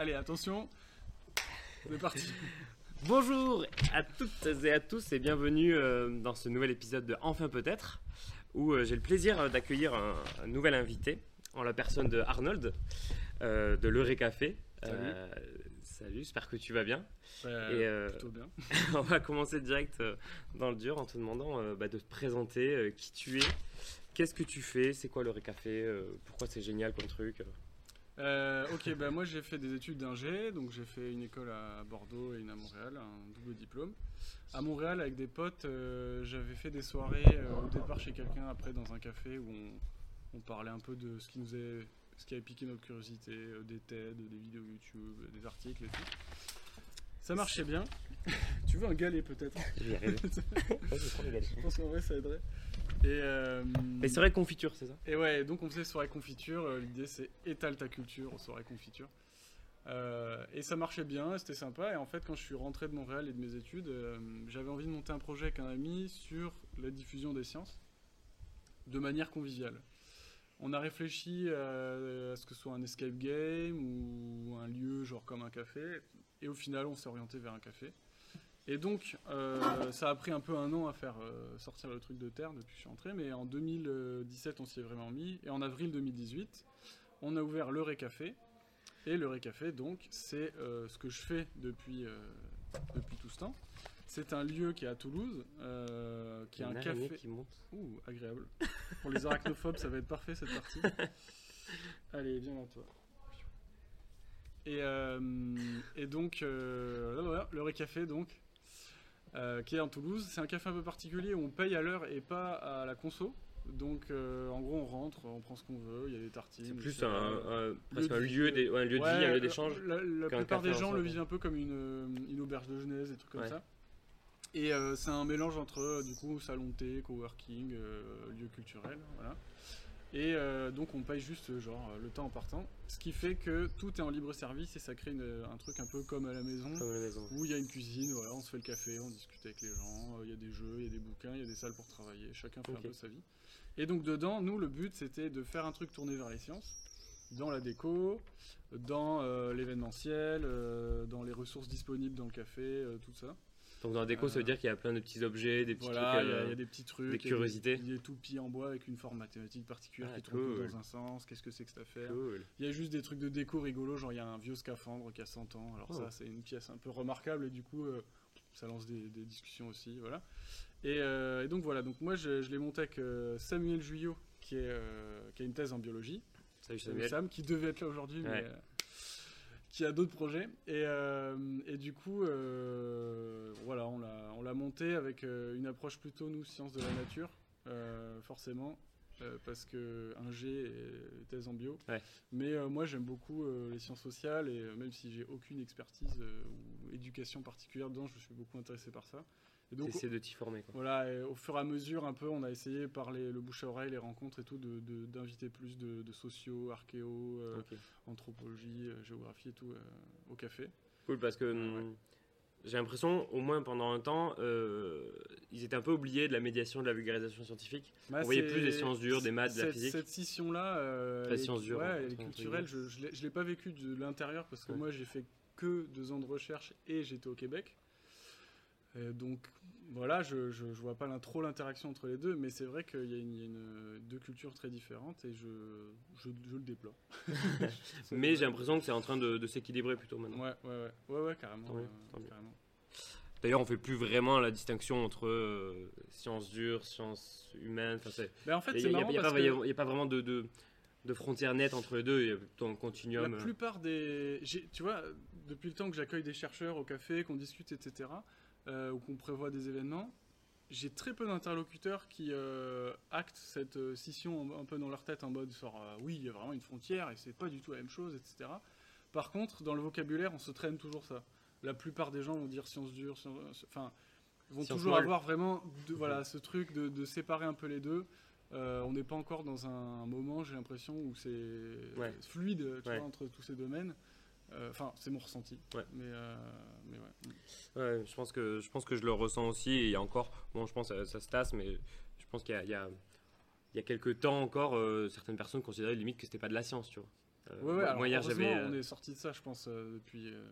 Allez, attention. C'est parti. Bonjour à toutes et à tous et bienvenue euh, dans ce nouvel épisode de Enfin peut-être, où euh, j'ai le plaisir euh, d'accueillir un, un nouvel invité en la personne de Arnold euh, de l'Euré Café. Euh, salut, j'espère que tu vas bien. Bah, Et, Plutôt bien. On va commencer direct dans le dur en te demandant bah, de te présenter qui tu es, qu'est-ce que tu fais, c'est quoi l'Euré Café, pourquoi c'est génial comme truc. Euh. Ok, bah moi j'ai fait des études d'ingé, donc j'ai fait une école à Bordeaux et une à Montréal, un double diplôme. À Montréal, avec des potes, euh, j'avais fait des soirées euh, au départ chez quelqu'un, après dans un café où on, parlait un peu de ce qui nous ce qui avait piqué notre curiosité, des TED, des vidéos YouTube, des articles et tout. Ça marchait bien. tu veux un galet peut-être Je vais y arriver. Vas-y, prends les galettes. Je pense qu'en vrai ça aiderait. Et, euh, Et vrai confiture, c'est ça? Et ouais, donc on faisait soirée confiture. euh, L'idée c'est étale ta culture aux soirées confiture. Euh, et ça marchait bien, c'était sympa. Et en fait, quand je suis rentré de Montréal et de mes études, euh, j'avais envie de monter un projet avec un ami sur la diffusion des sciences de manière conviviale. On a réfléchi à, à ce que ce soit un escape game ou un lieu genre comme un café. Et au final, on s'est orienté vers un café. Et donc, euh, ça a pris un peu un an à faire euh, sortir le truc de terre depuis que je suis entré, mais en 2017, on s'y est vraiment mis. Et en avril 2018, on a ouvert le Récafé. Et le Récafé, donc, c'est euh, ce que je fais depuis, depuis tout ce temps. C'est un lieu qui est à Toulouse, qui est un café. qui monte. Ouh, agréable. Pour les arachnophobes, ça va être parfait cette partie. Allez, viens là, toi. Et, euh, et donc, euh, le Récafé, donc, euh, qui est en Toulouse. C'est un café un peu particulier où on paye à l'heure et pas à la conso. Donc, euh, en gros, on rentre, on prend ce qu'on veut, il y a des tartines. C'est plus un, lieu, ouais, de vie, un lieu d'échange. La, plupart des en gens le vivent un peu comme une, une auberge de jeunesse, des trucs comme Ouais. ça. Et euh, c'est un mélange entre du coup salon de thé, coworking, euh, lieu culturel, voilà. Et euh, donc on paye juste euh, genre euh, le temps en partant, ce qui fait que tout est en libre service et ça crée une- un truc un peu comme à la maison Comme à la maison. où il y a une cuisine, voilà, on se fait le café, on discute avec les gens, il y a des jeux, il y a des bouquins, il y a des salles pour travailler, chacun fait un peu sa vie. Et donc dedans, nous, le but, c'était de faire un truc tourné vers les sciences, dans la déco, dans euh, l'événementiel, euh, dans les ressources disponibles dans le café, tout ça. Donc dans la déco, ça veut Euh, dire qu'il y a plein de petits objets, des petits Voilà, trucs. il y, a- il y a des petits trucs, des il y a curiosités. Des, toupies en bois avec une forme mathématique particulière Ah, qui tourne cool. dans un sens, qu'est-ce que c'est que cette affaire? Cool. il y a juste des trucs de déco rigolos, genre il y a un vieux scaphandre qui a 100 ans. Alors Oh. ça, c'est une pièce un peu remarquable et du coup, euh, ça lance des, des discussions aussi, voilà. Et, euh, et donc voilà, donc moi je, je l'ai monté avec euh, Samuel Juyot, qui, est, qui a une thèse en biologie. Salut Samuel. Sam, qui devait être là aujourd'hui, Ouais. mais qui a d'autres projets. Et, euh, et du coup, euh, voilà, on l'a, on l'a monté avec euh, une approche plutôt, nous, sciences de la nature, euh, forcément. parce que un G est thèse en bio, Ouais. mais moi j'aime beaucoup les sciences sociales et même si j'ai aucune expertise ou éducation particulière dedans, je suis beaucoup intéressé par ça. T'essaies de t'y former quoi. voilà, et au fur et à mesure, un peu, on a essayé par les- le bouche à oreille, les rencontres et tout, de- de- d'inviter plus de, de sociaux, archéo, euh, anthropologie, euh, géographie et tout euh, au café. Cool parce que hum, j'ai l'impression, au moins pendant un temps, euh, ils étaient un peu oubliés de la médiation, de la vulgarisation scientifique. Bah, On voyait plus des sciences dures, des maths, de la physique. Cette scission-là, science dure, ouais, est entre culturelle, je je l'ai- pas vécu de l'intérieur parce que Ouais. moi j'ai fait que deux ans de recherche et j'étais au Québec. Euh, donc voilà, je, je, je vois pas trop l'interaction entre les deux, mais c'est vrai qu'il y a, une, il y a une- deux cultures très différentes et je, le déploie. Mais j'ai l'impression que c'est en train de, de s'équilibrer plutôt maintenant. Ouais, ouais, ouais, ouais, ouais, carrément. Tant mieux, euh, tant carrément. D'ailleurs, on fait plus vraiment la distinction entre euh, sciences dures, sciences humaines. Mais en fait, il n'y a, a que a pas vraiment de, de, de frontières nettes entre les deux. Il y a plutôt un la continuum. euh. plupart des, tu vois, depuis le temps que j'accueille des chercheurs au café, qu'on discute, etc., euh, ou qu'on prévoit des événements, j'ai très peu d'interlocuteurs qui euh, actent cette euh, scission un, peu dans leur tête en mode genre euh, oui, il y a vraiment une frontière et c'est pas du tout la même chose, etc. Par contre, dans le vocabulaire, on se traîne toujours ça. La plupart des gens vont dire sciences dures, sciences- enfin, vont toujours avoir vraiment de- voilà, ce truc de, de séparer un peu les deux. Euh, on n'est pas encore dans un moment, j'ai l'impression, où c'est Ouais. fluide tu Ouais. vois, entre tous ces domaines. Euh, Enfin, c'est mon ressenti. Ouais. Mais, euh, mais ouais. Ouais, je pense que je pense que je le ressens aussi. Et il y a encore, bon, je pense que ça, ça se tasse, mais je pense qu'il y a, il y a, il y a quelques temps encore, euh, certaines personnes considéraient limite que c'était pas de la science, tu vois. Euh, Ouais, ouais, moi, alors, moi, hier, heureusement, j'avais. on est sorti de ça, je pense, euh, depuis euh,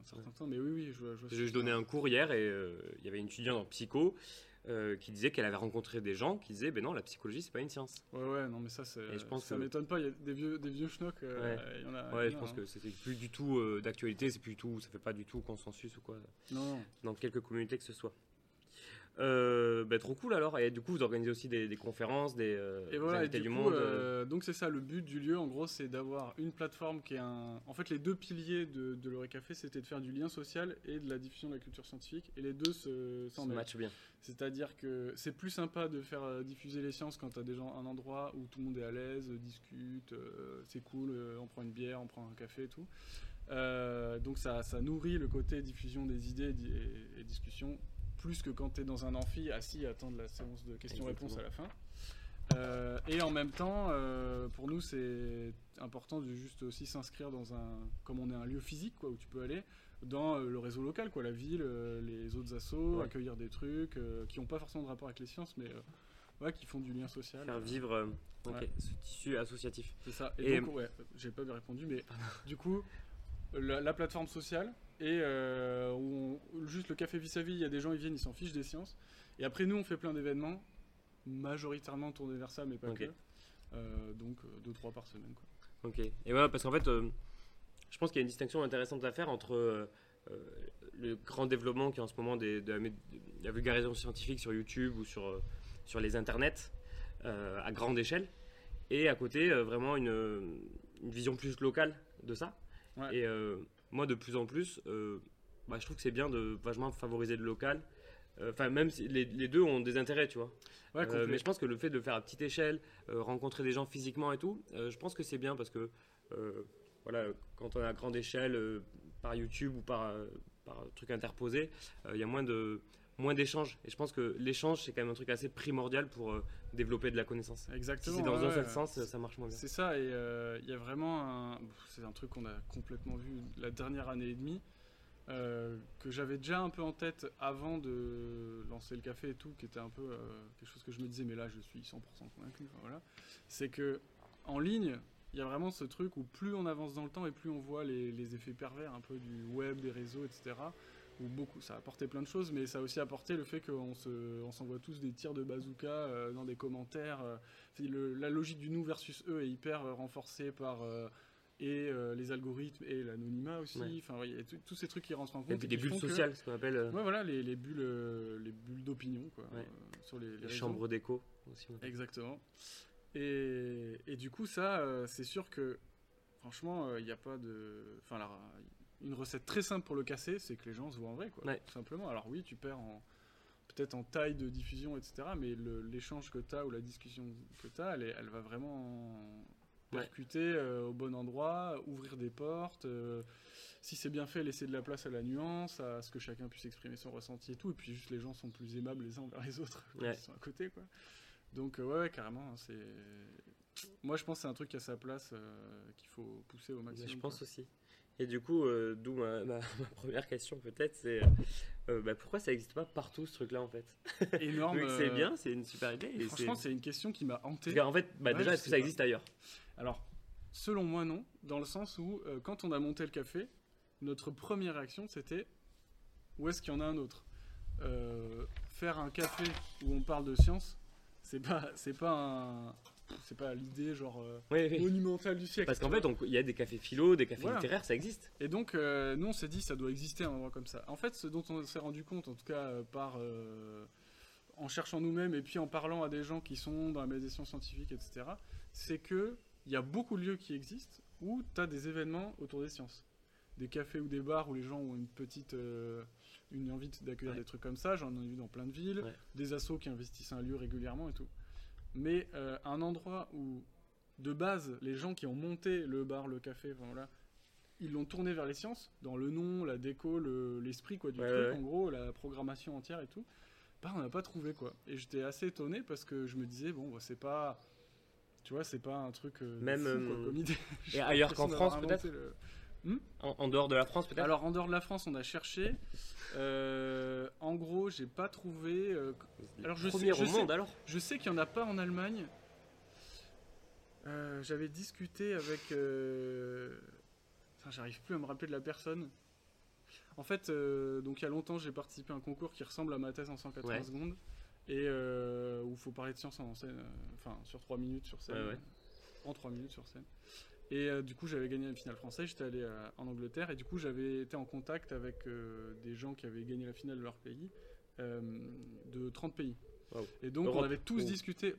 un certain temps. Mais oui, oui, je. Je, Je, je donnais un cours hier et euh, il y avait une étudiante en psycho euh, qui disait qu'elle avait rencontré des gens qui disaient ben non la psychologie c'est pas une science. Ouais, ouais, non, mais ça, c'est. Et je pense ça que- m'étonne pas. Il y a des vieux, des vieux schnocks. euh, Ouais. il y en a. Ouais, il y je en a, pense hein. que c'était plus du tout euh, d'actualité, c'est plus du tout, ça fait pas du tout consensus ou quoi non. dans quelques communautés que ce soit. Euh, ben, trop cool alors et du coup vous organisez aussi des, des conférences, des, euh, Et des voilà, et du du coup, monde. euh, euh, donc c'est ça, le but du lieu, en gros, c'est d'avoir une plateforme qui est un... En fait, les deux piliers de, de l'Eureka Café, c'était de faire du lien social et de la diffusion de la culture scientifique, et les deux se match bien. C'est-à-dire que c'est plus sympa de faire diffuser les sciences quand tu as des gens, un endroit où tout le monde est à l'aise, discute, c'est cool, on prend une bière, on prend un café et tout. Donc ça, ça nourrit le côté diffusion des idées et, et discussion, plus que quand tu es dans un amphi assis à attendre la séance de questions-réponses à la fin. Euh, et en même temps, euh, pour nous, c'est important de juste aussi s'inscrire dans un, comme on est un lieu physique, quoi, où tu peux aller, dans euh, le réseau local, quoi, la ville, les autres assos, Ouais. accueillir des trucs qui n'ont pas forcément de rapport avec les sciences, mais ouais, qui font du lien social. Faire vivre euh, Ouais. ce tissu associatif. C'est ça. Et, Et- donc, ouais, j'ai pas bien répondu, mais du coup, la, la plateforme sociale, et euh, on- juste le café vis-à-vis, il y a des gens, ils viennent, ils s'en fichent des sciences. Et après, nous, on fait plein d'événements, majoritairement tournés vers ça, mais pas Ok. que. Euh, donc, 2-3 par semaine. Quoi. Ok. Et voilà, parce qu'en fait, euh, je pense qu'il y a une distinction intéressante à faire entre euh, euh, le grand développement qui est en ce moment des- de, la, mé- de la vulgarisation scientifique sur YouTube ou sur, euh, sur les internets euh, à grande échelle, et à côté, euh, vraiment une, une vision plus locale de ça. Ouais. Et euh, moi, de plus en plus, euh, bah, je trouve que c'est bien de vachement favoriser le local. Euh, Enfin, même si les, les deux ont des intérêts, tu vois. Ouais, Euh, mais je pense que le fait de le faire à petite échelle, rencontrer des gens physiquement et tout, je pense que c'est bien parce que voilà, quand on est à grande échelle, par YouTube ou par, par truc interposé, il y a moins de moins d'échanges. Et je pense que l'échange, c'est quand même un truc assez primordial pour euh, développer de la connaissance. Si Exactement. c'est dans ouais, un seul sens, ça marche moins bien. C'est ça, et euh, il y a vraiment un. C'est un truc qu'on a complètement vu la dernière année et demie, euh, que j'avais déjà un peu en tête avant de lancer le café et tout, qui était un peu euh, quelque chose que je me disais, mais là je suis 100% convaincu. enfin, voilà. C'est que en ligne, il y a vraiment ce truc où plus on avance dans le temps et plus on voit les, les effets pervers un peu du web, des réseaux, etc. Où beaucoup, ça a apporté plein de choses, mais ça a aussi apporté le fait qu'on se, on s'envoie tous des tirs de bazooka euh, dans des commentaires. euh, le- la logique du nous versus eux est hyper euh, renforcée par euh, et les algorithmes et l'anonymat aussi. Ouais. Enfin, ouais, il y a tout- tous ces trucs qui rentrent en compte. Et puis des bulles que- sociales, ce qu'on appelle Ouais, voilà, les, les bulles, les bulles d'opinion, quoi, Ouais. sur les, les chambres d'écho aussi. Exactement. Et, et du coup, ça, c'est sûr que, franchement, il n'y a pas de. Enfin, une recette très simple pour le casser, c'est que les gens se voient en vrai, quoi. Ouais. Tout simplement. Alors, oui, tu perds en. Peut-être en taille de diffusion, etc. Mais l'échange que tu as ou la discussion que tu as, elle, est- elle va vraiment Ouais. percuter euh, au bon endroit, ouvrir des portes. euh, si c'est bien fait, laisser de la place à la nuance, à ce que chacun puisse exprimer son ressenti et tout. Et puis juste les gens sont plus aimables les uns envers les autres quand Ouais. ils sont à côté, quoi. Donc euh, ouais, ouais, carrément, hein, c'est. Moi, je pense que c'est un truc à sa place euh, qu'il faut pousser au Mais maximum. je pense quoi. aussi. Et du coup, euh, d'où ma, ma- ma première question peut-être, c'est euh, bah, pourquoi ça n'existe pas partout ce truc-là en fait? Énorme. C'est euh, bien, c'est une super idée. et Franchement, c'est- une question qui m'a hanté. Qu'en fait, bah, Ouais, déjà, est-ce que ça pas. existe ailleurs? Alors, selon moi, non, dans le sens où euh, quand on a monté le café, notre première réaction c'était où est-ce qu'il y en a un autre? Euh, Faire un café où on parle de science, c'est pas, c'est pas un, c'est pas l'idée genre euh, Oui, oui. monumentale du siècle. Parce qu'en fait, il y a des cafés philo, des cafés Voilà. littéraires, ça existe. Et donc, euh, nous, on s'est dit, ça doit exister un endroit comme ça. En fait, ce dont on s'est rendu compte, en tout cas euh, par euh, en cherchant nous-mêmes et puis en parlant à des gens qui sont dans la médiation scientifique, etc., c'est que il y a beaucoup de lieux qui existent où tu as des événements autour des sciences. Des cafés ou des bars où les gens ont une petite euh, une envie d'accueillir Ouais. des trucs comme ça. J'en ai vu dans plein de villes. Ouais. Des assos qui investissent un lieu régulièrement et tout. Mais euh, un endroit où, de base, les gens qui ont monté le bar, le café, enfin, voilà, ils l'ont tourné vers les sciences, dans le nom, la déco, le- l'esprit quoi du Ouais, truc, ouais, en gros, la programmation entière et tout. Bah, on n'a pas trouvé quoi. Et j'étais assez étonné parce que je me disais bon, bah, c'est pas, tu vois, c'est pas un truc euh, Même, fou, quoi, euh, comme idée. Et ailleurs qu'en France, peut-être le- en, en dehors de la France, peut-être? Alors en dehors de la France, on a cherché. Euh, en gros, j'ai pas trouvé. euh, alors, je sais- je au sais- monde alors? je sais qu'il y en a pas en Allemagne. Euh, J'avais discuté avec. Enfin, j'arrive plus à me rappeler de la personne. En fait, donc il y a longtemps, j'ai participé à un concours qui ressemble à ma thèse en 180 Ouais. secondes. Et où il faut parler de science en scène, enfin sur 3 minutes sur scène. Ouais, ouais. En 3 minutes sur scène. Et euh, du coup, j'avais gagné la finale française, j'étais allé euh, en Angleterre, et du coup, j'avais été en contact avec euh, des gens qui avaient gagné la finale de leur pays, euh, de 30 pays. Wow. Et donc, Europe on avait tous ou- discuté,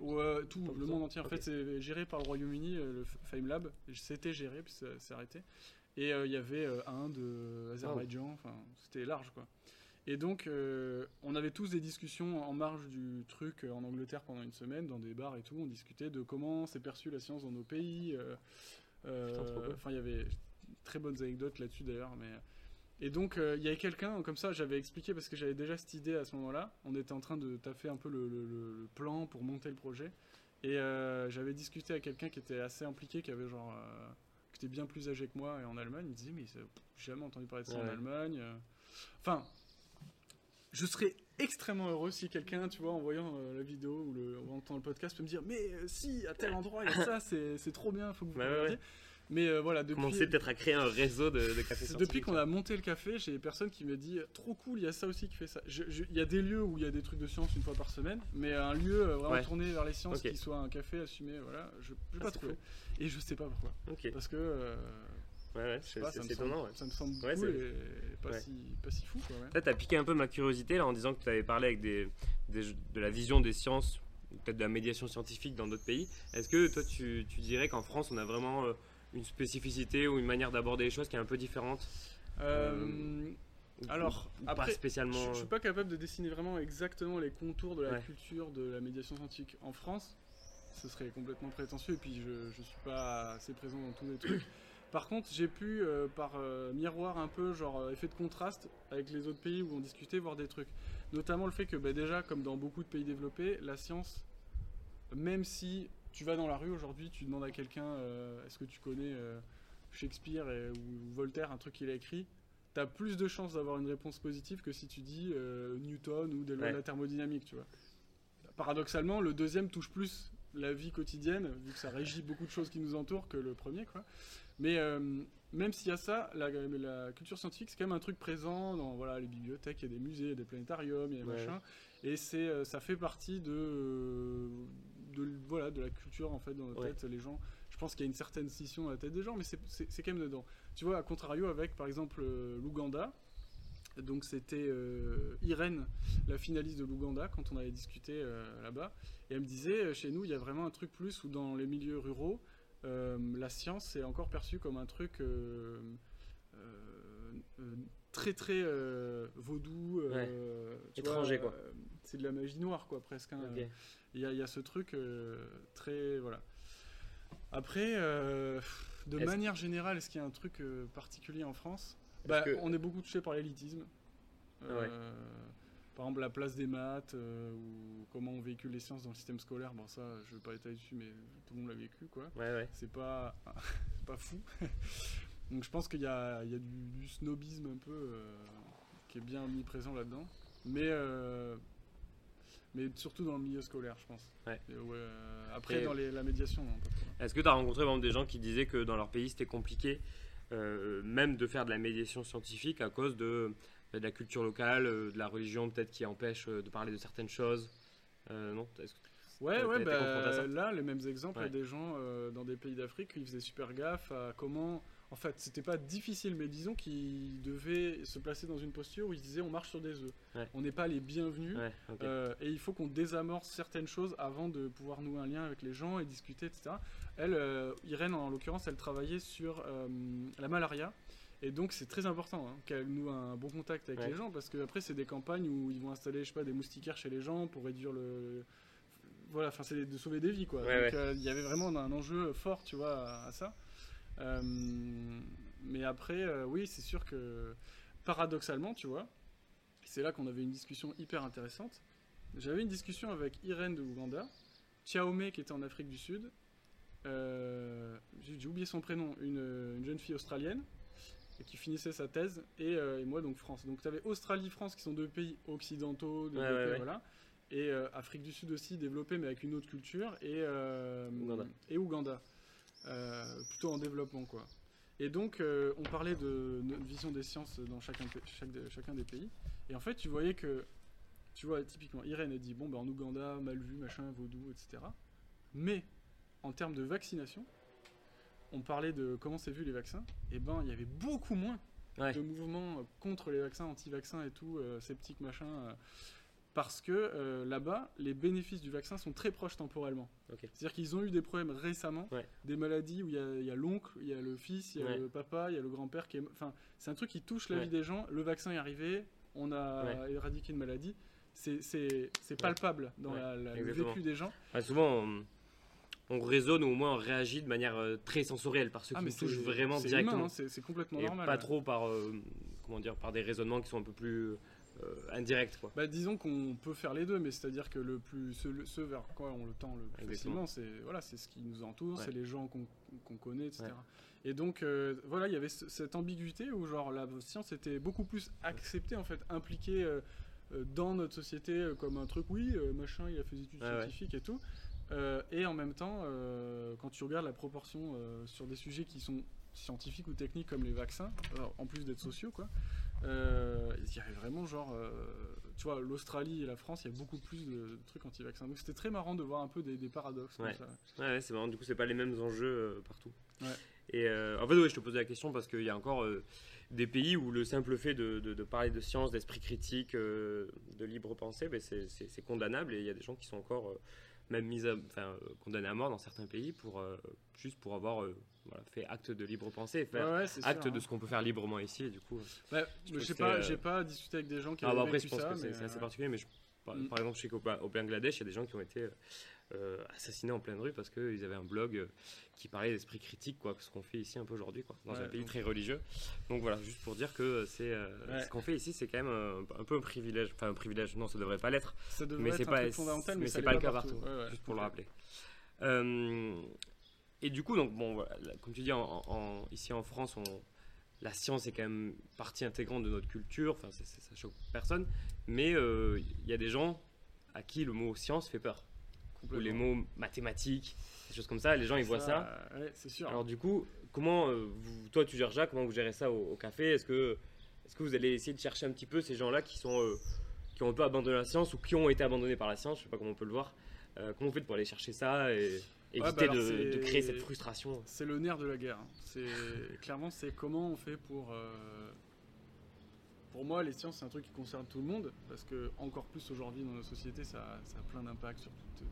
tout, le monde entier. En fait, c'est géré par le Royaume-Uni, le Fame Lab. C'était géré, puis ça s'est arrêté. Et il y avait Inde, Azerbaïdjan, enfin, c'était large, quoi. Et donc, euh, on avait tous des discussions en marge du truc euh, en Angleterre pendant une semaine, dans des bars et tout. On discutait de comment c'est perçu la science dans nos pays. euh, euh. Enfin, il y avait très bonnes anecdotes là-dessus d'ailleurs. Mais... Et donc, euh, il y avait quelqu'un, comme ça, j'avais expliqué parce que j'avais déjà cette idée à ce moment-là. On était en train de taffer un peu le, le- le- le plan pour monter le projet. Et euh, j'avais discuté avec quelqu'un qui était assez impliqué, qui avait genre. euh, qui était bien plus âgé que moi et en Allemagne. Il me disait, mais j'ai jamais entendu parler de ça Ouais, en. Allemagne. Enfin, je serais extrêmement heureux si quelqu'un, tu vois, en voyant euh, la vidéo ou, le, ou en entendant le podcast, peut me dire, mais euh, si, à tel endroit, il y a ça, c'est c'est trop bien, faut que vous Ouais, ouais. Mais euh, voilà, depuis. Commencer peut-être à créer un réseau de, de cafés depuis qu'on a monté le café, j'ai des personnes qui me disent trop cool, il y a ça aussi qui fait ça. Il y a des lieux où il y a des trucs de science une fois par semaine, mais un lieu vraiment Ouais. tourné vers les sciences qui soit un café assumé, voilà, je n'ai Ah, pas trouvé. Et je sais pas pourquoi. Parce que ouais, sais c'est étonnant. ouais. ça me semble et pas, ouais. si, pas si fou. Quoi, ouais. T'as piqué un peu ma curiosité là en disant que tu avais parlé avec des, des- de la vision des sciences, peut-être de la médiation scientifique dans d'autres pays. Est-ce que toi tu, tu dirais qu'en France on a vraiment euh, une spécificité ou une manière d'aborder les choses qui est un peu différente? Euh, Ou- alors, ou pas après, spécialement. Je, je suis pas capable de dessiner vraiment exactement les contours de la Ouais. culture de la médiation scientifique en France. Ce serait complètement prétentieux et puis je, je suis pas assez présent dans tous les trucs. Par contre, j'ai pu, euh, par euh, miroir un peu, genre euh, effet de contraste avec les autres pays où on discutait, voir des trucs. Notamment le fait que bah, déjà, comme dans beaucoup de pays développés, la science, même si tu vas dans la rue aujourd'hui, tu demandes à quelqu'un est-ce que tu connais Shakespeare et- ou Voltaire, un truc qu'il a écrit, tu as plus de chances d'avoir une réponse positive que si tu dis Newton ou des lois Ouais. de la thermodynamique, tu vois. Paradoxalement, le deuxième touche plus la vie quotidienne, vu que ça régit beaucoup de choses qui nous entourent, que le premier, quoi. Mais euh, même s'il y a ça, la, la culture scientifique, c'est quand même un truc présent dans voilà, les bibliothèques, il y a des musées, il y a des planétariums, il y a des Ouais. machins. Et c'est, euh, ça fait partie de, euh, de, voilà, de la culture, en fait, dans notre Ouais. tête. Les gens, je pense qu'il y a une certaine scission dans la tête des gens, mais c'est, quand même dedans. Tu vois, à contrario avec, par exemple, l'Ouganda. Donc c'était euh, Irène, la finaliste de l'Ouganda, quand on avait discuté euh, là-bas. Et elle me disait, euh, chez nous, il y a vraiment un truc plus où dans les milieux ruraux, la science est encore perçue comme un truc très très vaudou. tu vois, Étranger, quoi. c'est de la magie noire, quoi, presque. hein. Il y, y a ce truc très. Voilà. Après, de manière générale, est-ce qu'il y a un truc particulier en France? Bah, que- On est beaucoup touché par l'élitisme. Euh, Ouais. Par exemple, la place des maths, euh, ou comment on véhicule les sciences dans le système scolaire. Bon, ça, je ne vais pas étaler dessus, mais tout le monde l'a vécu, quoi. Ouais, ouais. C'est pas, pas fou. Donc je pense qu'il y a, il y a du, du snobisme un peu euh, qui est bien mis présent là-dedans. Mais, euh, mais surtout dans le milieu scolaire, je pense. Ouais. Et euh, après, Et- dans les- la médiation. Est-ce que tu as rencontré par exemple, des gens qui disaient que dans leur pays c'était compliqué même de faire de la médiation scientifique à cause de, de la culture locale, euh, de la religion peut-être qui empêche euh, de parler de certaines choses Euh, Non Ouais, ouais, bah, là, les mêmes exemples, il y a des gens euh, dans des pays d'Afrique qui faisaient super gaffe à comment. En fait, c'était pas difficile, mais disons qu'ils devaient se placer dans une posture où ils disaient on marche sur des œufs. Ouais. On n'est pas les bienvenus. Ouais. Euh, et il faut qu'on désamorce certaines choses avant de pouvoir nouer un lien avec les gens et discuter, etc. Elle, euh, Irène en l'occurrence, elle travaillait sur euh, la malaria. Et donc c'est très important hein, qu'elle noue un bon contact avec Ouais. les gens parce que après c'est des campagnes où ils vont installer je sais pas des moustiquaires chez les gens pour réduire le voilà enfin c'est de sauver des vies quoi. Donc il y avait vraiment un enjeu fort tu vois à ça. Euh, mais après euh, oui c'est sûr que paradoxalement tu vois c'est là qu'on avait une discussion hyper intéressante. J'avais une discussion avec Irène de Ouganda, Chiaomé qui était en Afrique du Sud, euh, j'ai oublié son prénom, une, une jeune fille australienne qui finissait sa thèse, et, euh, et moi donc France. Donc tu avais Australie, France qui sont deux pays occidentaux, développés, ouais, ouais. voilà, et euh, Afrique du Sud aussi développés mais avec une autre culture, et, Ouganda. et Ouganda. Euh, plutôt en développement, quoi. Et donc, euh, on parlait de notre vision des sciences dans chacun, chaque des pays. Et en fait, tu voyais que, tu vois, typiquement, Irène a dit, bon, ben, en Ouganda, mal vu, machin, vaudou, etc. Mais, en termes de vaccination, on parlait de comment c'est vu les vaccins, et ben, il y avait beaucoup moins Ouais. de mouvements euh, contre les vaccins, anti-vaccins et tout, euh, sceptiques, machin. Parce que euh, là-bas, les bénéfices du vaccin sont très proches temporellement. C'est-à-dire qu'ils ont eu des problèmes récemment, Ouais. des maladies où il y a- l'oncle, il y a le fils, il y a Ouais. le papa, il y a le grand-père qui est. Enfin, c'est un truc qui touche la Ouais. vie des gens. Le vaccin est arrivé, on a éradiqué une maladie. C'est- palpable dans la- la- le vécu des gens. Souvent, on, on raisonne ou au moins on réagit de manière euh, très sensorielle par ceux qui nous c'est- touchent vraiment directement. hein, c'est complètement et normal. pas trop par, euh, comment dire, par des raisonnements qui sont un peu plus euh, indirects. Quoi. Bah, disons qu'on peut faire les deux, mais c'est-à-dire que le plus, ce, le- ce vers quoi on le tend le plus facilement, c'est voilà, c'est ce qui nous entoure, Ouais. c'est les gens qu'on connaît, etc. Ouais. Et donc euh, voilà, il y avait ce- cette ambiguïté où genre la science était beaucoup plus acceptée en fait, impliquée euh, dans notre société comme un truc, oui, euh, machin, il a fait des études ouais. scientifiques et tout. Et en même temps, quand tu regardes la proportion sur des sujets qui sont scientifiques ou techniques comme les vaccins, alors, en plus d'être sociaux, quoi, euh, il y avait vraiment genre, euh, tu vois, l'Australie et la France, il y a beaucoup plus de trucs anti-vaccins. Donc c'était très marrant de voir un peu des, des paradoxes Ouais. c'est marrant, du coup, c'est pas les mêmes enjeux euh, partout. Ouais. Et en fait, ouais, je te posais la question parce qu'il y a encore des pays où le simple fait de, de- de parler de science, d'esprit critique, de libre pensée, ben, c'est- condamnable et il y a des gens qui sont encore même mis à, enfin, condamnés à mort dans certains pays pour juste pour avoir voilà, fait acte de libre pensée, faire Ouais, acte sûr, de hein. ce qu'on peut faire librement ici. Du coup, Bah, je que pas, c'est, j'ai pas discuté avec des gens qui ah, avaient bah, après, je vécu pense ça, que c'est mais, assez euh, particulier, mais je- par, Mm. par exemple, je sais qu'au Ba- au Bangladesh, il y a des gens qui ont été euh, assassinés en pleine rue parce qu'ils avaient un blog euh, qui parlait d'esprit critique, quoi, ce qu'on fait ici un peu aujourd'hui, quoi, dans Ouais, un pays donc- très religieux. Donc voilà, juste pour dire que c'est euh, Ouais. ce qu'on fait ici, c'est quand même un, un peu un privilège. Enfin, un privilège, non, ça devrait pas l'être, ça devrait mais être c'est pas, mais ça c'est pas le cas partout. Ouais, juste pour le rappeler. Euh, et du coup, donc bon, voilà, comme tu dis, en, en- ici en France, on, la science est quand même partie intégrante de notre culture. Enfin, c'est- ça choque personne, mais euh, il y a des gens à qui le mot science fait peur, ou les mots mathématiques, des choses comme ça. Les gens ils voient ça. Ouais, c'est sûr. Alors du coup, comment euh, vous- toi tu gères ça Comment vous gérez ça au, au café? Est-ce que est-ce que vous allez essayer de chercher un petit peu ces gens-là qui sont euh, qui ont un peu abandonné la science ou qui ont été abandonnés par la science? Je sais pas comment on peut le voir. Euh, comment vous faites pour aller chercher ça et bah éviter de, c'est- de créer cette frustration C'est le nerf de la guerre. hein. C'est clairement c'est comment on fait pour. euh, Pour moi, les sciences c'est un truc qui concerne tout le monde parce que encore plus aujourd'hui dans nos sociétés, ça, ça a plein d'impacts sur tout.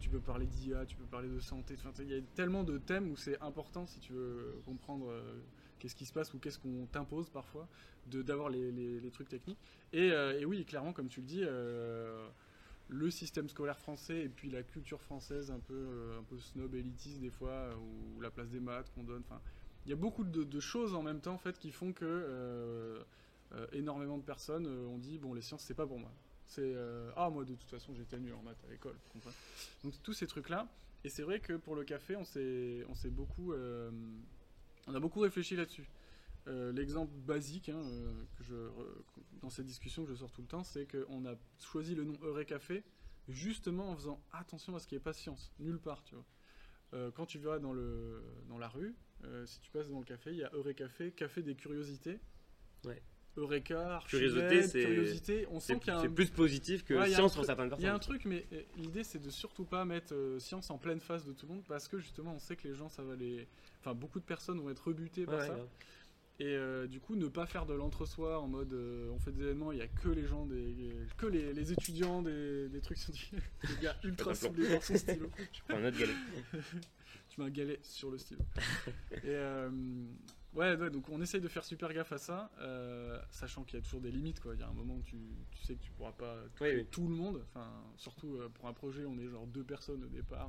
Tu peux parler d'IA, tu peux parler de santé. Il y a tellement de thèmes où c'est important si tu veux comprendre euh, qu'est-ce qui se passe ou qu'est-ce qu'on t'impose parfois de d'avoir les, les- les trucs techniques. Et, euh, et oui, clairement, comme tu le dis. euh, le système scolaire français et puis la culture française un peu, euh, un peu snob élitiste des fois, euh, ou la place des maths qu'on donne. Enfin, il y a beaucoup de, choses en même temps en fait qui font que euh, énormément de personnes ont dit bon les sciences c'est pas pour moi. C'est ah moi de toute façon j'étais nul en maths à l'école. Donc tous ces trucs là. Et c'est vrai que pour le café on s'est on s'est beaucoup on a beaucoup réfléchi là-dessus. Euh, L'exemple basique hein, euh, que je, re- dans cette discussion que je sors tout le temps, c'est qu'on a choisi le nom Eurecafé justement en faisant attention à ce qui n'est pas science, nulle part, tu vois. Euh, quand tu verras dans, le, dans la rue, euh, si tu passes dans le café, il y a Eurecafé, café des curiosités. Ouais. Eureka, Curiosité, c'est- curiosité. On sent qu'il un plus positif que Ouais, il science pour certaines il personnes. y a un truc, mais euh, l'idée c'est de surtout pas mettre euh, science en pleine face de tout le monde parce que justement on sait que les gens ça va les. Enfin, beaucoup de personnes vont être rebutées par Ouais, ça. Et euh, du coup, ne pas faire de l'entre-soi en mode euh, on fait des événements, il y a que les gens, des, que les, les étudiants des, des trucs scientifiques. Le gars ultra saoulé par son stylo. Je prends un autre galet. Je mets un galet sur le stylo. Et euh, ouais, ouais, donc on essaye de faire super gaffe à ça, sachant qu'il y a toujours des limites. Quoi. Il y a un moment où tu, tu sais que tu pourras pas toucher Oui, oui. tout le monde. Enfin, surtout pour un projet, on est genre deux personnes au départ.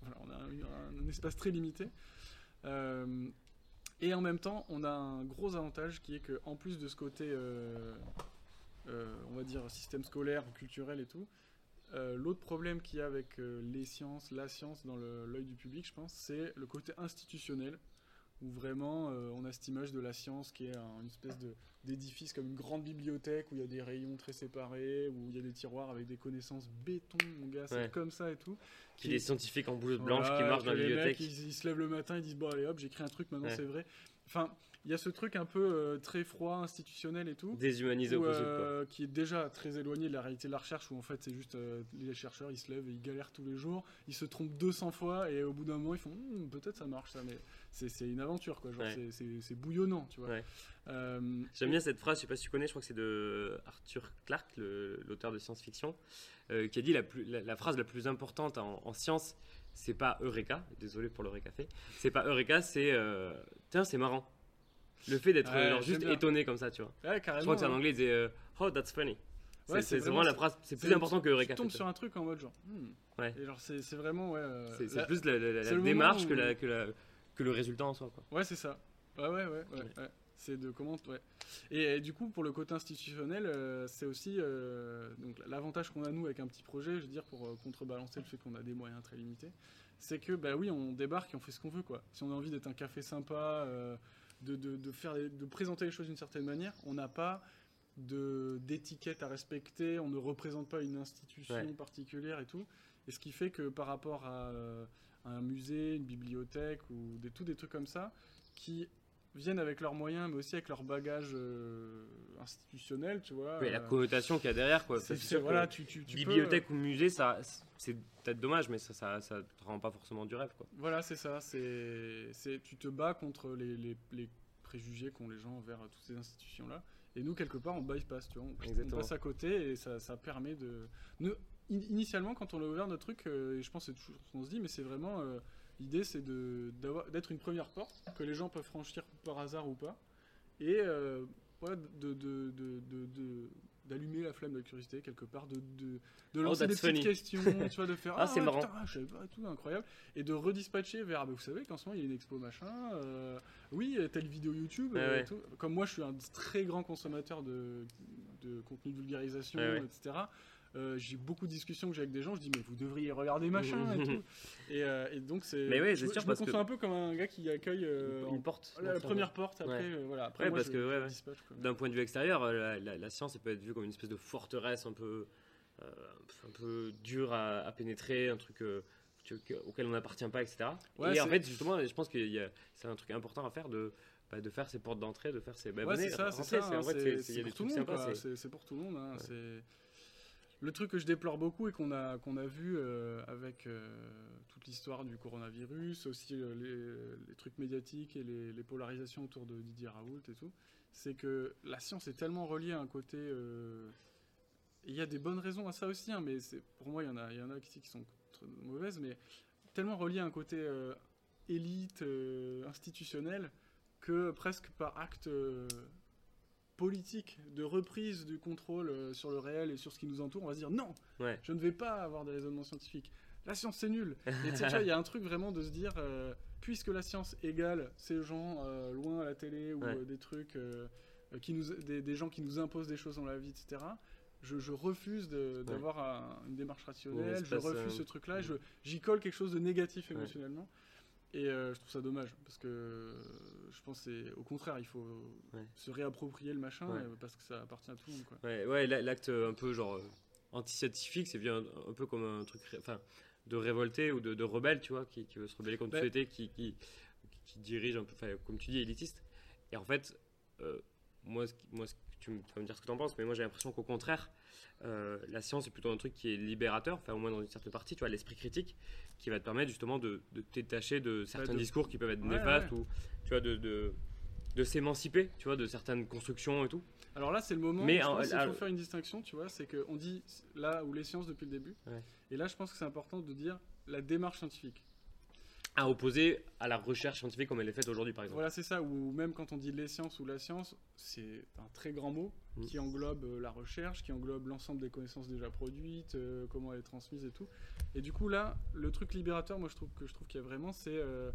voilà, on a un, un espace très limité. Euh, et en même temps, on a un gros avantage qui est que, en plus de ce côté, euh, euh, on va dire système scolaire, culturel et tout, euh, l'autre problème qu'il y a avec les sciences, la science dans l'œil du public, je pense, c'est le côté institutionnel où vraiment euh, on a cette image de la science qui est un- une espèce d'édifice comme une grande bibliothèque où il y a des rayons très séparés, où il y a des tiroirs avec des connaissances béton, mon gars, c'est Ouais. comme ça et tout. Puis des scientifiques en blouse blanche Voilà, qui marchent dans la bibliothèque. mecs, ils, ils se lèvent le matin, ils disent bon allez hop, j'écris un truc, maintenant Ouais. c'est vrai. Enfin, il y a ce truc un peu euh, très froid, institutionnel et tout. Déshumanisé au possible. euh, qui est déjà très éloigné de la réalité de la recherche où en fait c'est juste euh, les chercheurs ils se lèvent et ils galèrent tous les jours ils se trompent 200 fois et au bout d'un moment ils font Hmm, peut-être ça marche ça mais c'est une aventure quoi genre Ouais. c'est- bouillonnant tu vois Ouais. Euh, J'aime bien cette phrase, je sais pas si tu connais, je crois que c'est de Arthur Clarke, l'auteur de science-fiction, euh, qui a dit la, plus- la, la phrase la plus importante en, en science, c'est pas Eureka, désolé pour le récafé, c'est pas Eureka, c'est euh, tiens, c'est marrant. Le fait d'être Ouais, juste bien. étonné comme ça, tu vois. ouais, Je crois que c'est en anglais, il disait Oh, that's funny. C'est- Ouais, c'est c'est vraiment la phrase, c'est plus important que tu Eureka. tombes fait. sur un truc en mode genre Hmm. Ouais. c'est vraiment ouais C'est plus la, démarche où- que, la, que, la, que le résultat en soi. Quoi. Ouais, c'est ça. Ouais, ouais, ouais. ouais, ouais. C'est de comment. Ouais. Et, et du coup, pour le côté institutionnel, euh, c'est aussi euh, donc l'avantage qu'on a nous avec un petit projet, je veux dire, pour euh, contrebalancer le fait qu'on a des moyens très limités, c'est que bah oui, on débarque et on fait ce qu'on veut, quoi. Si on a envie d'être un café sympa, de, de, de faire, de présenter les choses d'une certaine manière, on n'a pas de d'étiquette à respecter, on ne représente pas une institution Ouais. particulière et tout. Et ce qui fait que par rapport à un musée, une bibliothèque ou des, tout des trucs comme ça, qui viennent avec leurs moyens, mais aussi avec leur bagage euh, institutionnel, tu vois. Mais la euh, connotation qu'il y a derrière, quoi. c'est- que tu, tu, peux- bibliothèque ou musée, ça, c'est peut-être dommage, mais ça, ça, ça te rend pas forcément du rêve, quoi. Voilà, c'est ça. C'est, c'est, tu te bats contre les, les, les préjugés qu'ont les gens envers euh, toutes ces institutions-là. Et nous, quelque part, on bypass, tu vois. On, on passe à côté et ça, ça permet de. In- initialement, quand on a ouvert notre truc, euh, et je pense que c'est toujours ce qu'on se dit, mais c'est vraiment. euh, l'idée, c'est d'être une première porte que les gens peuvent franchir par hasard ou pas. Et euh, de, de, de- d'allumer la flamme de la curiosité quelque part, de, de, de lancer des Oh, petites questions, tu vois, de faire Ah, c'est ouais, marrant. putain, je savais pas, tout incroyable, et de redispatcher vers, bah, vous savez qu'en ce moment il y a une expo machin, oui, telle vidéo YouTube, Ouais, ouais. tout. comme moi je suis un très grand consommateur de, contenu de vulgarisation, etc. euh, j'ai beaucoup de discussions que j'ai avec des gens, je dis mais vous devriez regarder machin et tout. Et, euh, et donc c'est. Mais ouais, je, c'est sûr, je parce me que- un peu comme un gars qui accueille euh, Une en- porte. la première porte. Après, Ouais. euh, voilà. Après Ouais, moi, parce je- que, ouais. D'un point de vue extérieur, la, la- la science, elle peut être vue comme une espèce de forteresse un peu, euh, un peu dure à, à pénétrer, un truc euh, auquel on n'appartient pas, etc. Ouais, et en fait, justement, je pense que c'est un truc important à faire de, bah, de faire ses portes d'entrée, de faire ses. Bah, Ouais, c'est ça, c'est ça. c'est- hein, pour tout le monde. C'est c'est pour tout le monde. Le truc que je déplore beaucoup et qu'on a, qu'on a vu euh, avec euh, toute l'histoire du coronavirus, aussi euh, les, trucs médiatiques et les, polarisations autour de Didier Raoult et tout, c'est que la science est tellement reliée à un côté. Il y a des bonnes raisons à ça aussi, hein, mais pour moi, il y en a, y en a qui qui sont mauvaises, mais tellement relié à un côté élite, institutionnel, que presque par acte politique de reprise du contrôle euh, sur le réel et sur ce qui nous entoure, on va se dire non, Ouais. je ne vais pas avoir des raisonnements scientifiques. La science c'est nul. Et tu sais, il y a un truc vraiment de se dire, euh, puisque la science égale ces gens euh, loin à la télé ou Ouais. euh, des trucs, qui nous, des, des gens qui nous imposent des choses dans la vie, etc. Je, je refuse d'avoir un- une démarche rationnelle, je refuse ce truc-là, j'y colle quelque chose de négatif émotionnellement. Et euh, je trouve ça dommage, parce que euh, je pense c'est au contraire, il faut Ouais. se réapproprier le machin, Ouais. euh, parce que ça appartient à tout le monde. Quoi. Ouais, ouais, la- l'acte un peu genre euh, anti-scientifique, c'est bien un, un peu comme un truc, enfin, de révolté ou de, de rebelle, tu vois, qui, qui veut se rebeller contre la société, qui, qui, qui dirige un peu, comme tu dis, élitiste. Et en fait, moi, moi, tu, vas me dire ce que tu en penses, mais moi j'ai l'impression qu'au contraire, euh, la science est plutôt un truc qui est libérateur, enfin au moins dans une certaine partie, tu vois, l'esprit critique, qui va te permettre justement de, de te détacher de certains de- discours qui peuvent être Ouais, néfastes ou tu vois de, de, de s'émanciper, tu vois, de certaines constructions et tout. Alors là, c'est le moment Mais je pense faut faire une distinction, tu vois, c'est qu'on dit là où les sciences depuis le début, et là je pense que c'est important de dire la démarche scientifique. À opposer à la recherche scientifique comme elle est faite aujourd'hui par exemple. Voilà, c'est ça, ou même quand on dit les sciences ou la science, c'est un très grand mot Mm. qui englobe euh, la recherche, qui englobe l'ensemble des connaissances déjà produites, euh, comment elles sont transmises et tout. Et du coup, là, le truc libérateur, moi je trouve que je trouve qu'il y a vraiment, c'est euh,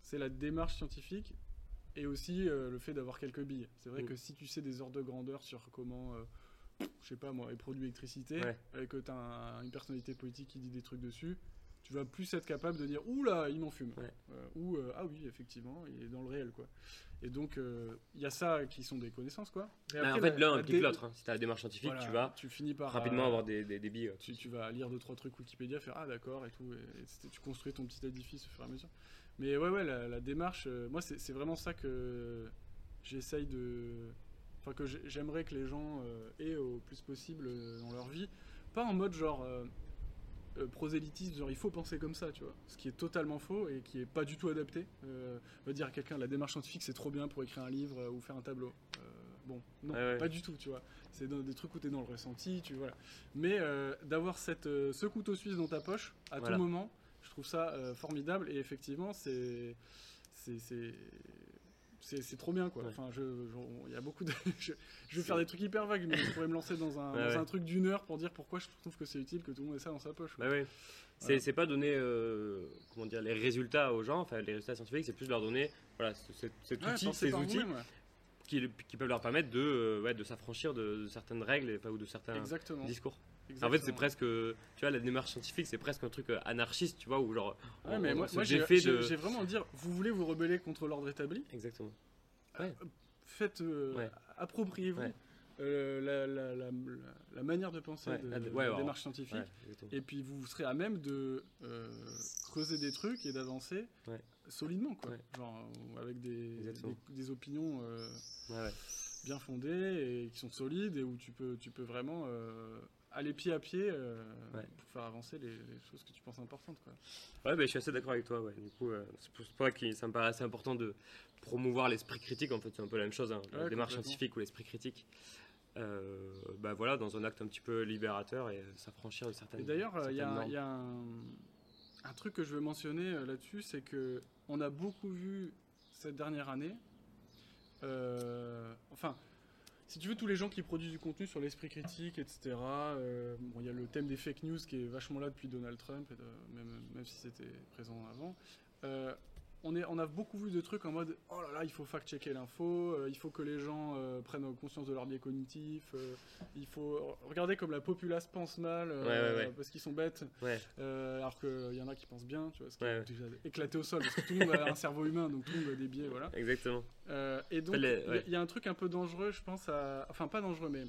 c'est la démarche scientifique et aussi le fait d'avoir quelques billes. C'est vrai Mm. que si tu sais des ordres de grandeur sur comment, je sais pas moi, est produit l'électricité, Ouais. et que tu as une personnalité politique qui dit des trucs dessus, tu vas plus être capable de dire ouh là, il m'en fume. Ouais. Euh, ou euh, ah oui, effectivement, il est dans le réel quoi. Et donc euh, il y a ça qui sont des connaissances quoi. Et Bah, en fait, l'un implique l'autre. hein. Si tu as la démarche scientifique, voilà, tu vas tu finis par rapidement avoir des, des débits. euh, tu, tu vas lire deux trois trucs Wikipédia, faire ah d'accord et tout, et, tu construis ton petit édifice au fur et à mesure. Mais ouais ouais la, la démarche, moi c'est vraiment ça que j'essaye de, enfin que j'ai- j'aimerais que les gens aient au plus possible dans leur vie, pas en mode genre euh, euh, prosélytisme, genre il faut penser comme ça, tu vois, ce qui est totalement faux et qui est pas du tout adapté. Euh, on va dire à quelqu'un la démarche scientifique c'est trop bien pour écrire un livre euh, ou faire un tableau. Euh, bon, non, ouais. pas du tout, tu vois. C'est dans des trucs où tu es dans le ressenti, tu vois. Mais euh, d'avoir cette, euh, ce couteau suisse dans ta poche à Voilà. tout moment, je trouve ça euh, formidable. Et effectivement, c'est. c'est- c'est- trop bien quoi. Ouais. Enfin, je, il y a beaucoup de. je, je vais faire des trucs hyper vagues, mais je pourrais me lancer dans un, Ouais, dans ouais. un truc d'une heure pour dire pourquoi je trouve que c'est utile que tout le monde ait ça dans sa poche. Bah ouais. C'est pas donner euh, comment dire, les résultats aux gens, enfin les résultats scientifiques, c'est plus leur donner voilà, ce- ce- cet outil, ces outils qui, qui peuvent leur permettre de, euh, ouais, de s'affranchir de, de certaines règles et ou de certains Exactement. discours. En fait, c'est presque, tu vois, la démarche scientifique, c'est presque un truc euh, anarchiste, tu vois, où genre, Ouais, on- mais on moi, moi, j'ai de. vraiment dire vous voulez vous rebeller contre l'ordre établi? Exactement. faites, euh, Ouais. appropriez-vous Ouais. euh, la, la- la- la- la manière de penser de, la- alors, démarche scientifique. Et puis vous serez à même de euh, creuser des trucs et d'avancer solidement, quoi. Genre euh, avec des, des, des opinions euh, bien fondées et qui sont solides et où tu peux, tu peux vraiment euh, aller pied à pied euh, Ouais. pour faire avancer les, les choses que tu penses importantes, quoi. Ouais, bah, je suis assez d'accord avec toi. Ouais. Du coup, euh, c'est pour ça que ça me paraît assez important de promouvoir l'esprit critique. En fait, c'est un peu la même chose, hein, la démarche scientifique ou l'esprit critique. Euh, bah voilà, dans un acte un petit peu libérateur et s'affranchir de certaines. Et d'ailleurs, euh, il y a, un- il y a un, un truc que je veux mentionner euh, là-dessus, c'est que on a beaucoup vu cette dernière année. euh, enfin, si tu veux, tous les gens qui produisent du contenu sur l'esprit critique, etc. euh, il y a le thème des fake news qui est vachement là depuis Donald Trump, et même, même si c'était présent avant. Euh, on, est, on a beaucoup vu de trucs en mode oh là là, il faut fact-checker l'info, euh, il faut que les gens euh, prennent conscience de leur biais cognitif, euh, il faut regarder comme la populace pense mal Ouais, ouais, ouais. parce qu'ils sont bêtes, alors qu'il y en a qui pensent bien, tu vois, ce qui Ouais, est ouais. déjà éclaté au sol, parce que tout le monde a un cerveau humain, donc tout le monde a des biais, voilà. exactement. Et donc, il y a- un truc un peu dangereux, je pense, à... enfin pas dangereux, mais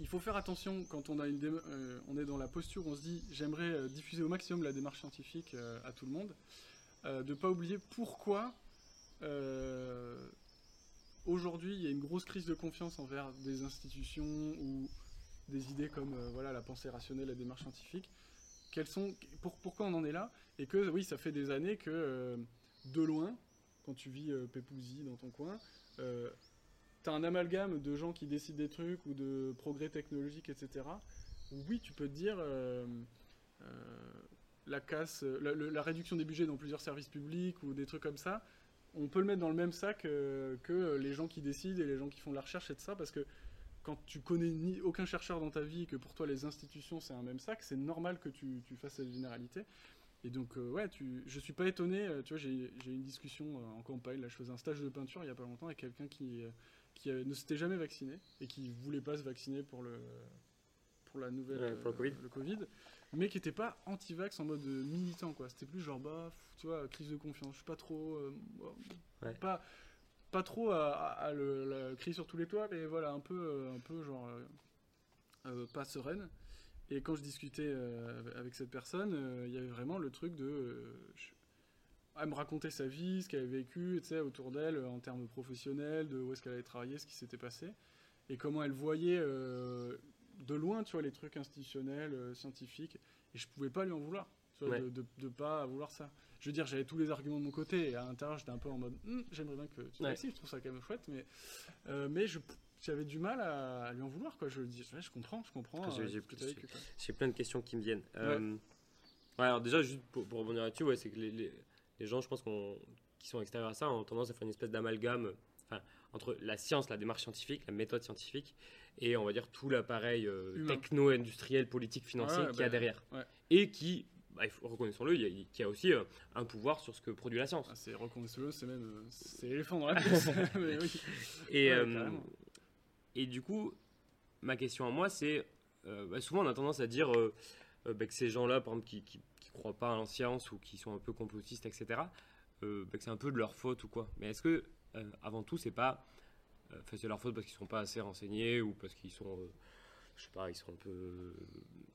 il faut faire attention quand on, a une on est dans la posture où on se dit j'aimerais diffuser au maximum la démarche scientifique à tout le monde, euh, de pas oublier pourquoi euh, aujourd'hui il y a une grosse crise de confiance envers des institutions ou des idées comme euh, voilà la pensée rationnelle, la démarche scientifique. Quelles sont, pour, pourquoi on en est là? Et que oui, ça fait des années que de loin, quand tu vis Pépouzy dans ton coin, euh, t'as un amalgame de gens qui décident des trucs ou de progrès technologiques, etc. Oui, tu peux te dire la casse, euh, la, réduction des budgets dans plusieurs services publics ou des trucs comme ça. On peut le mettre dans le même sac euh, que les gens qui décident et les gens qui font de la recherche et de ça, parce que quand tu connais ni aucun chercheur dans ta vie et que pour toi les institutions c'est un même sac, c'est normal que tu, tu fasses cette généralité. Et donc, euh, ouais, tu, je suis pas étonné. euh, tu vois, j'ai eu une discussion euh, en campagne. Là, je faisais un stage de peinture il y a pas longtemps avec quelqu'un qui, qui ne s'était jamais vacciné et qui voulait pas se vacciner pour le pour la nouvelle Ouais, pour le Covid. le Covid, mais qui était pas anti-vax en mode euh, militant quoi. C'était plus genre bah, tu vois, crise de confiance. Je suis pas trop, euh, Ouais. pas pas trop à, à- à le, la crier sur tous les toits, mais voilà, un peu euh, un peu genre euh, pas sereine. Et quand je discutais avec cette personne, il y avait vraiment le truc de. je- elle me raconter sa vie, ce qu'elle avait vécu, tu sais, autour d'elle, en termes professionnels, de où est-ce qu'elle avait travaillé, ce qui s'était passé, et comment elle voyait euh, de loin, tu vois, les trucs institutionnels, euh, scientifiques, et je pouvais pas lui en vouloir, tu vois, Ouais. de, de, de pas vouloir ça. Je veux dire, j'avais tous les arguments de mon côté, et à l'intérieur, j'étais un peu en mode, Hum, j'aimerais bien que tu Ouais. vaccines, je trouve ça quand même chouette, mais, euh, mais je j'avais du mal à, à lui en vouloir, quoi. Je dis, ouais, je comprends, je comprends. J'ai- euh, j'ai- plein de questions qui me viennent. Alors déjà, juste pour, pour rebondir là-dessus, ouais, c'est que les, les- les gens, je pense, qu'on- qui sont extérieurs à ça, ont tendance à faire une espèce d'amalgame enfin, entre la science, la démarche scientifique, la méthode scientifique, et on va dire tout l'appareil euh, techno-industriel, politique, financier Ouais, qu'il y a bah, derrière. ouais. Et qui, bah, reconnaissons-le, il y a, qui a aussi euh, un pouvoir sur ce que produit la science. Ah, c'est reconnaissable, c'est même euh, c'est l'éléphant dans la pièce. Oui. Et, Ouais, et du coup, ma question à moi, c'est bah, souvent on a tendance à dire bah, que ces gens-là, par exemple, qui, qui- qui croient pas en science ou qui sont un peu complotistes, etc., que c'est un peu de leur faute ou quoi. Mais est-ce que, avant tout, c'est pas. Euh, Enfin, c'est leur faute parce qu'ils sont pas assez renseignés ou parce qu'ils sont. euh, je sais pas, ils sont un peu.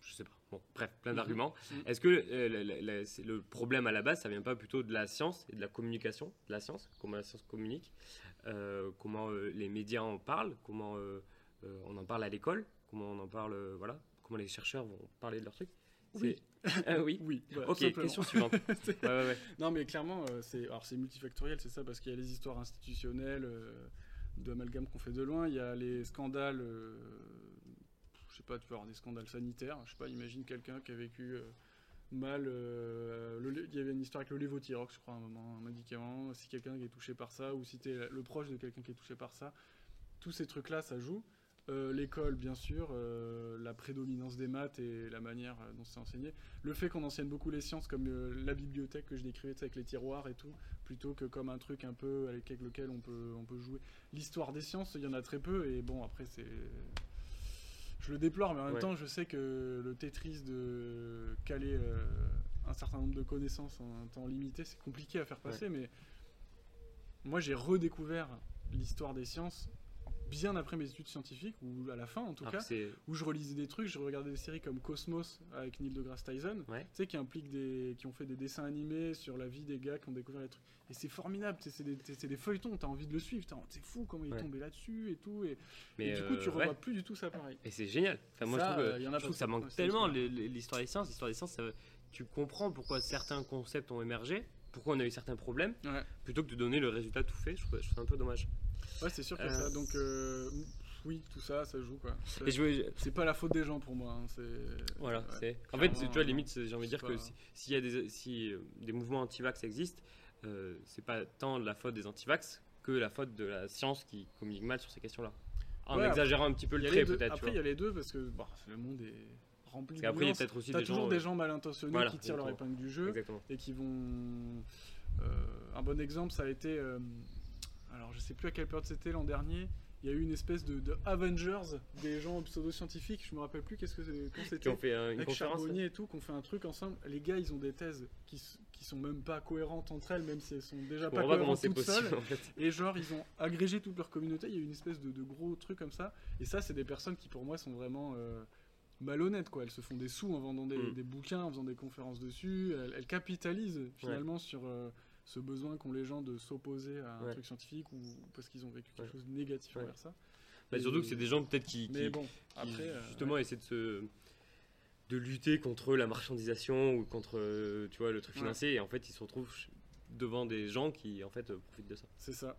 Je sais pas. Bon, bref, plein Mhm. d'arguments. Mhm. Est-ce que euh, la- la- la- c'est le problème à la base, ça vient pas plutôt de la science et de la communication de la science Comment la science communique euh, Comment euh, les médias en parlent Comment euh, euh, on en parle à l'école Comment on en parle. euh, voilà Comment les chercheurs vont parler de leurs trucs Oui. Ah oui. Oui. voilà, Ok, simplement. question suivante. Ouais, ouais, ouais. Non, mais clairement, euh, c'est alors c'est multifactoriel, c'est ça, parce qu'il y a les histoires institutionnelles euh, d'amalgame qu'on fait de loin, il y a les scandales, euh, je sais pas, tu peux avoir des scandales sanitaires, je sais pas, imagine quelqu'un qui a vécu euh, mal, euh, le il y avait une histoire avec le lévothyrox, je crois, un moment, un médicament, si quelqu'un est touché par ça, ou si tu es le proche de quelqu'un qui est touché par ça, tous ces trucs-là, ça joue. Euh, L'école, bien sûr, euh, la prédominance des maths et la manière euh, dont c'est enseigné. Le fait qu'on enseigne beaucoup les sciences comme euh, la bibliothèque que je décrivais avec les tiroirs et tout, plutôt que comme un truc un peu avec lequel on peut, on peut jouer. L'histoire des sciences, il y en a très peu et bon, après, c'est. Je le déplore, mais en même Ouais. temps, je sais que le Tetris de caler un certain nombre de connaissances en un temps limité, c'est compliqué à faire passer, mais moi j'ai redécouvert l'histoire des sciences bien après mes études scientifiques, ou à la fin en tout Alors cas où je relisais des trucs, je regardais des séries comme Cosmos avec Neil deGrasse Tyson, Ouais. tu sais, qui impliquent des, qui ont fait des dessins animés sur la vie des gars qui ont découvert les trucs. Et c'est formidable, c'est des, des feuilletons, t'as envie de le suivre, c'est fou comment il est tombé là-dessus et tout. Et, Mais et du coup, tu euh, ouais. revois plus du tout ça pareil. Et c'est génial. Enfin, moi, Ça, je trouve, que- y en a je trouve pas que ça manque Ouais, tellement l'histoire des sciences. L'histoire des sciences, ça- tu comprends pourquoi certains concepts ont émergé, pourquoi on a eu certains problèmes, Ouais. plutôt que de donner le résultat tout fait. Je trouve, je trouve ça un peu dommage. Ouais, c'est sûr que Euh, ça. Donc, euh, oui, tout ça, ça joue quoi. C'est- Et je pas la faute des gens pour moi. hein, c'est Voilà, ouais. c'est. En fait, tu vois, limite, j'ai envie de dire que pas- si- s'il y a des, si, euh, des mouvements anti-vax existent, euh, c'est pas tant la faute des anti-vax que la faute de la science qui communique mal sur ces questions-là. En Ouais, exagérant un petit peu le trait, les deux. peut-être. Après, il y a les deux parce que bon, le monde est rempli de qu'après, il y a peut-être aussi T'as des toujours gens. des gens mal intentionnés voilà, qui tirent leur épingle du jeu. Exactement. et qui vont. euh, un bon exemple, ça a été. Alors, je sais plus à quelle période c'était l'an dernier. Il y a eu une espèce de, de Avengers des gens pseudo-scientifiques. Je me rappelle plus qu'est-ce que quand Qui c'était. ont fait euh, une Avec conférence. Charbonnier et tout, qu'on fait un truc ensemble. Les gars, ils ont des thèses qui, qui sont même pas cohérentes entre elles, même si elles sont déjà pas cohérentes toutes possible seules. en fait. Et genre, ils ont agrégé toute leur communauté. Il y a eu une espèce de, de gros truc comme ça. Et ça, c'est des personnes qui, pour moi, sont vraiment euh, malhonnêtes. Quoi. Elles se font des sous en vendant des, Mm. des bouquins, en faisant des conférences dessus. Elles, elles capitalisent finalement sur euh, ce besoin qu'ont les gens de s'opposer à un Ouais. truc scientifique ou parce qu'ils ont vécu quelque Ouais. chose de négatif Ouais. envers ça. Bah, Et- surtout que c'est des gens peut-être qui, Mais qui- bon, qui, après. euh, justement essaient de se de lutter contre la marchandisation ou contre euh, tu vois le truc Ouais. financier et en fait ils se retrouvent devant des gens qui en fait euh, profitent de ça. C'est ça.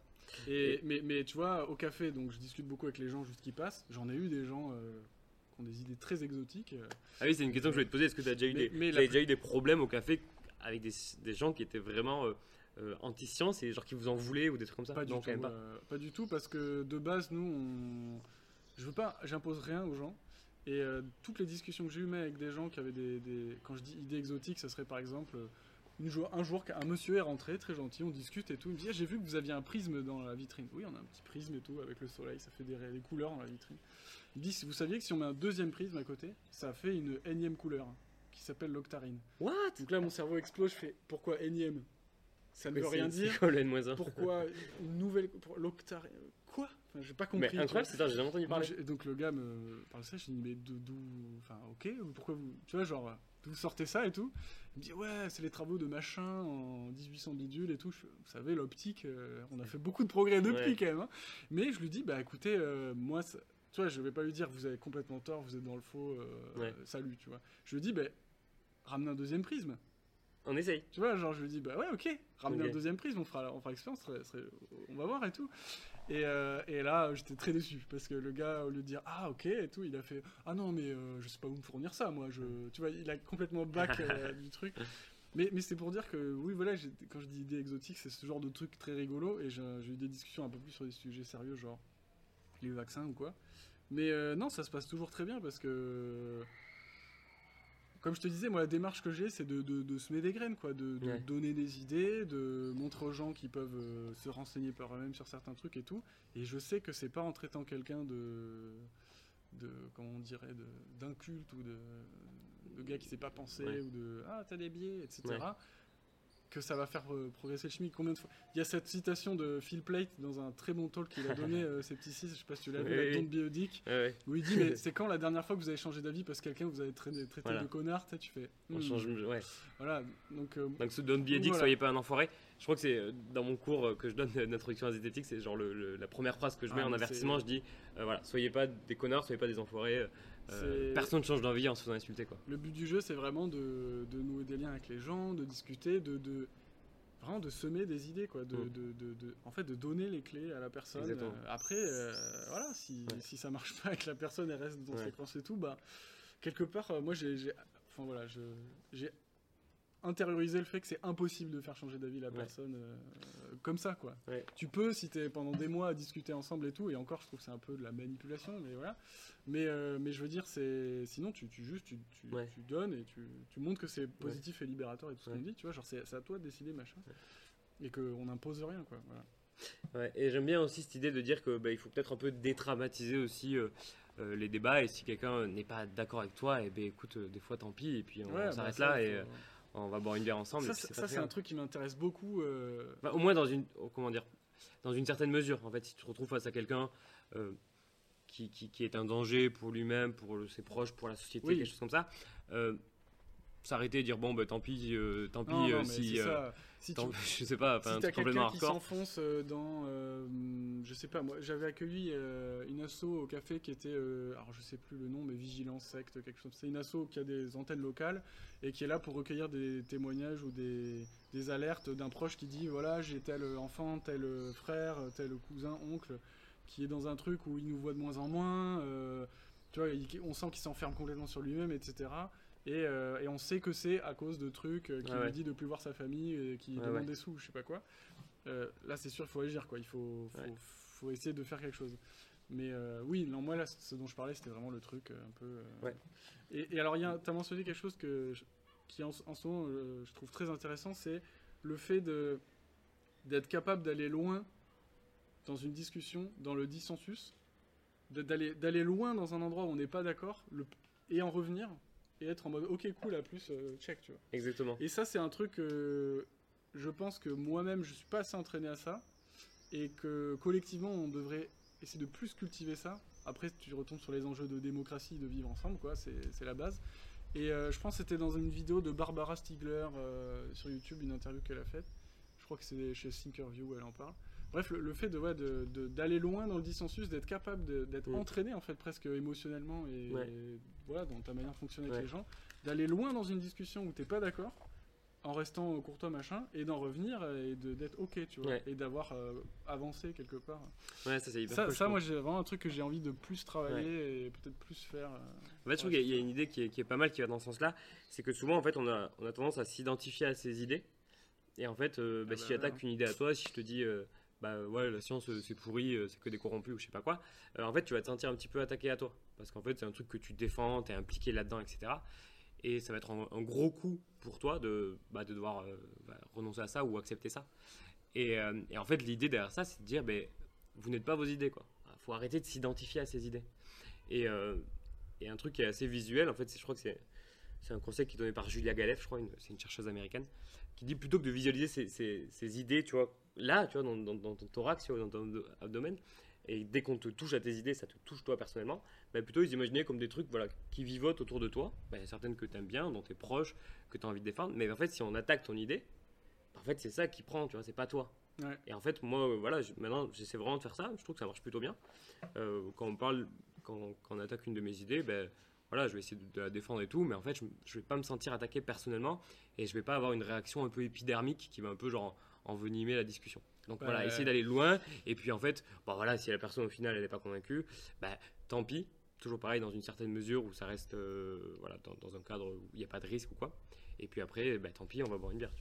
Et, mais, mais tu vois, au café, donc je discute beaucoup avec les gens juste qui passent. J'en ai eu des gens euh, qui ont des idées très exotiques. Ah oui, c'est une question que je voulais te poser. Est-ce que tu as déjà eu Mais- des mais la déjà eu des problèmes au café avec des, des gens qui étaient vraiment euh, euh, anti-science et genre qui vous en voulaient ou des trucs comme ça Pas du Non, tout. quand même pas. euh, pas du tout, parce que de base, nous, on... je veux pas, j'impose rien aux gens. Et euh, toutes les discussions que j'ai eues avec des gens qui avaient des, des- Quand je dis idées exotiques, ça serait par exemple. Une jour, un jour, un monsieur est rentré, très gentil, on discute et tout. Il me dit Ah, J'ai vu que vous aviez un prisme dans la vitrine. Oui, on a un petit prisme et tout, avec le soleil, ça fait des, des couleurs dans la vitrine. Il me dit Vous saviez que si on met un deuxième prisme à côté, ça fait une énième couleur qui s'appelle l'octarine. What? Donc là, mon cerveau explose, je fais Pourquoi énième? Ça ne veut rien dire. C'est quoi le N-1? Pourquoi une nouvelle. Pour l'octarine. Quoi? Enfin, J'ai pas compris. Mais incroyable, c'est ça, j'ai jamais entendu Donc, parler. j'ai- donc le gars me parle ça, je dis mais d'où, enfin ok, pourquoi vous, tu vois genre d'où vous sortez ça et tout? Il me dit ouais c'est les travaux de machin en 1800 bidule et tout. Je vous savez l'optique, euh, on a fait beaucoup de progrès depuis Ouais. quand même. hein. Mais je lui dis bah écoutez euh, moi ça- tu vois je vais pas lui dire vous avez complètement tort, vous êtes dans le faux, euh, Ouais. salut tu vois. Je lui dis bah ramenez un deuxième prisme. On essaye. Tu vois, genre je lui dis, bah ouais, ok, ramenez Ok. un deuxième prisme, on fera, on fera l'expérience, ce serait- serait- on va voir et tout. Et, euh, et là, j'étais très déçu parce que le gars, au lieu de dire, ah ok et tout, il a fait, ah non, mais euh, je sais pas où me fournir ça, moi, je, tu vois, il a complètement back euh, du truc. Mais, mais c'est pour dire que, oui, voilà, quand je dis idée exotique, c'est ce genre de truc très rigolo et j'ai eu des discussions un peu plus sur des sujets sérieux, genre les vaccins ou quoi. Mais non, ça se passe toujours très bien parce que comme je te disais, moi, la démarche que j'ai, c'est de, de, de semer des graines, quoi, de, de Ouais. donner des idées, de montrer aux gens qui peuvent euh, se renseigner par eux-mêmes sur certains trucs et tout. Et je sais que c'est pas en traitant quelqu'un de de comment on dirait, d'un culte ou de, de gars qui sait pas penser ou de ah t'as des biais, etc. Que ça va faire euh, progresser le chimique. Combien de fois Il y a cette citation de Phil Plate dans un très bon talk qu'il a donné, euh, six, je sais pas si tu l'as vu, la Don't Biodic, où il dit mais c'est quand la dernière fois que vous avez changé d'avis parce que quelqu'un vous avez traité, traité de connard, tu fais. On hmm. change, ouais. Voilà, donc. Euh, donc ce Don't Biodic, soyez pas un enfoiré. Je crois que c'est dans mon cours que je donne d'introduction à la zététique, c'est genre la première phrase que je mets ah, en avertissement, je dis voilà, soyez pas des connards, soyez pas des enfoirés. Euh, personne ne change d'envie en se faisant insulter. Quoi. Le but du jeu, c'est vraiment de, de, nouer des liens avec les gens, de discuter, de, de vraiment de semer des idées, quoi, de, mm. de, en fait, de donner les clés à la personne. Euh, après, euh, voilà, si, si ça marche pas et que la personne elle reste dans ses pensées et tout, bah, quelque part, moi j'ai, enfin voilà, j'ai intérioriser le fait que c'est impossible de faire changer d'avis la personne euh, comme ça quoi. Tu peux si tu es pendant des mois à discuter ensemble et tout et encore je trouve que c'est un peu de la manipulation mais voilà. Mais, euh, mais je veux dire c'est sinon tu, tu juste tu, tu, donnes et tu, tu montres que c'est positif et libérateur et tout ce qu'on dit, tu vois, genre c'est à toi de décider machin. Et qu'on n'impose rien quoi, voilà. et j'aime bien aussi cette idée de dire que bah, il faut peut-être un peu détraumatiser aussi euh, les débats et si quelqu'un n'est pas d'accord avec toi, et eh ben écoute, des fois tant pis et puis on, bah, s'arrête là et on va boire une bière ensemble. Ça, c'est un truc qui m'intéresse beaucoup. Euh. Bah, au moins dans une, oh, comment dire, dans une certaine mesure. En fait, si tu te retrouves face à quelqu'un euh, qui, qui, est un danger pour lui-même, pour ses proches, pour la société, quelque chose comme ça, euh, s'arrêter et dire bon bah tant pis euh, tant pis euh, si, euh, si tu, je sais pas si t'as quelqu'un qui s'enfonce dans je sais pas moi j'avais accueilli une asso au café qui était alors je sais plus le nom mais vigilance secte quelque chose c'est une asso qui a des antennes locales et qui est là pour recueillir des témoignages ou des, des alertes d'un proche qui dit voilà j'ai tel enfant tel frère tel cousin oncle qui est dans un truc où il nous voit de moins en moins tu vois on sent qu'il s'enferme complètement sur lui-même etc euh, et, on sait que c'est à cause de trucs euh, qui lui dit de plus voir sa famille et qui demande des sous, je sais pas quoi. Euh, là, c'est sûr, il faut agir, quoi. Il faut, faut, essayer de faire quelque chose. Mais oui, non, moi, là, ce dont je parlais, c'était vraiment le truc un peu. Et, alors, tu as mentionné quelque chose que qui, en, ce moment, je trouve très intéressant c'est le fait d'être capable d'aller loin dans une discussion, dans le dissensus, d'aller loin dans un endroit où on n'est pas d'accord et en revenir et être en mode ok cool à plus euh, check tu vois. Exactement. Et ça c'est un truc que je pense que moi-même je suis pas assez entraîné à ça et que collectivement on devrait essayer de plus cultiver ça. Après tu retombes sur les enjeux de démocratie, de vivre ensemble quoi, c'est la base. Et euh, je pense que c'était dans une vidéo de Barbara Stiegler euh, sur YouTube, une interview qu'elle a faite. Je crois que c'est chez Thinkerview, elle en parle. Bref, le, fait de, d'aller loin dans le dissensus, d'être capable d'être mm. entraîné en fait presque émotionnellement et, voilà dans ta manière de fonctionner avec les gens, d'aller loin dans une discussion où t'es pas d'accord, en restant courtois machin, et d'en revenir et d'être ok, tu vois, et d'avoir euh, avancé quelque part. Ouais, ça c'est hyper Ça, ça moi, j'ai vraiment un truc que j'ai envie de plus travailler et peut-être plus faire. Euh, en fait, je trouve qu'il y, a une idée qui est, qui est, pas mal qui va dans ce sens-là, c'est que souvent en fait on a, on a tendance à s'identifier à ces idées. Et en fait, euh, bah, ah si bah, j'attaque une idée à toi, si je te dis bah ouais, la science euh, c'est pourri, euh, c'est que des corrompus ou je sais pas quoi, euh, en fait tu vas te sentir un petit peu attaqué à toi. Parce qu'en fait c'est un truc que tu défends, tu es impliqué là-dedans, etc. Et ça va être un, gros coup pour toi de, bah, de devoir bah, renoncer à ça ou accepter ça. Et, en fait l'idée derrière ça c'est de dire, ben, vous n'êtes pas vos idées quoi. faut arrêter de s'identifier à ces idées. Et, et, un truc qui est assez visuel, en fait je crois que c'est un conseil qui est donné par Julia Galef, je crois, c'est une chercheuse américaine, qui dit plutôt que de visualiser ces, ces idées, tu vois, là, tu vois, dans, dans, ton thorax, dans ton abdomen, et dès qu'on te touche à tes idées, ça te touche toi personnellement, bah, plutôt ils imaginaient comme des trucs voilà, qui vivotent autour de toi. Bah, il y a certaines que tu aimes bien, dont tu es proche, que tu as envie de défendre, mais en fait, si on attaque ton idée, bah, en fait, c'est ça qui prend, tu vois, c'est pas toi. Et en fait, moi, euh, voilà, maintenant, j'essaie vraiment de faire ça, je trouve que ça marche plutôt bien. Euh, quand on parle, quand, quand, on attaque une de mes idées, ben voilà, je vais essayer de, la défendre et tout, mais en fait, je, je vais pas me sentir attaqué personnellement et je vais pas avoir une réaction un peu épidermique qui va un peu genre envenimer la discussion. Donc voilà, essayer d'aller loin. Et puis en fait, bon voilà, si la personne au final elle n'est pas convaincue, bah tant pis. Toujours pareil dans une certaine mesure où ça reste euh, voilà dans, un cadre où il n'y a pas de risque ou quoi. Et puis après, bah, tant pis, on va boire une bière.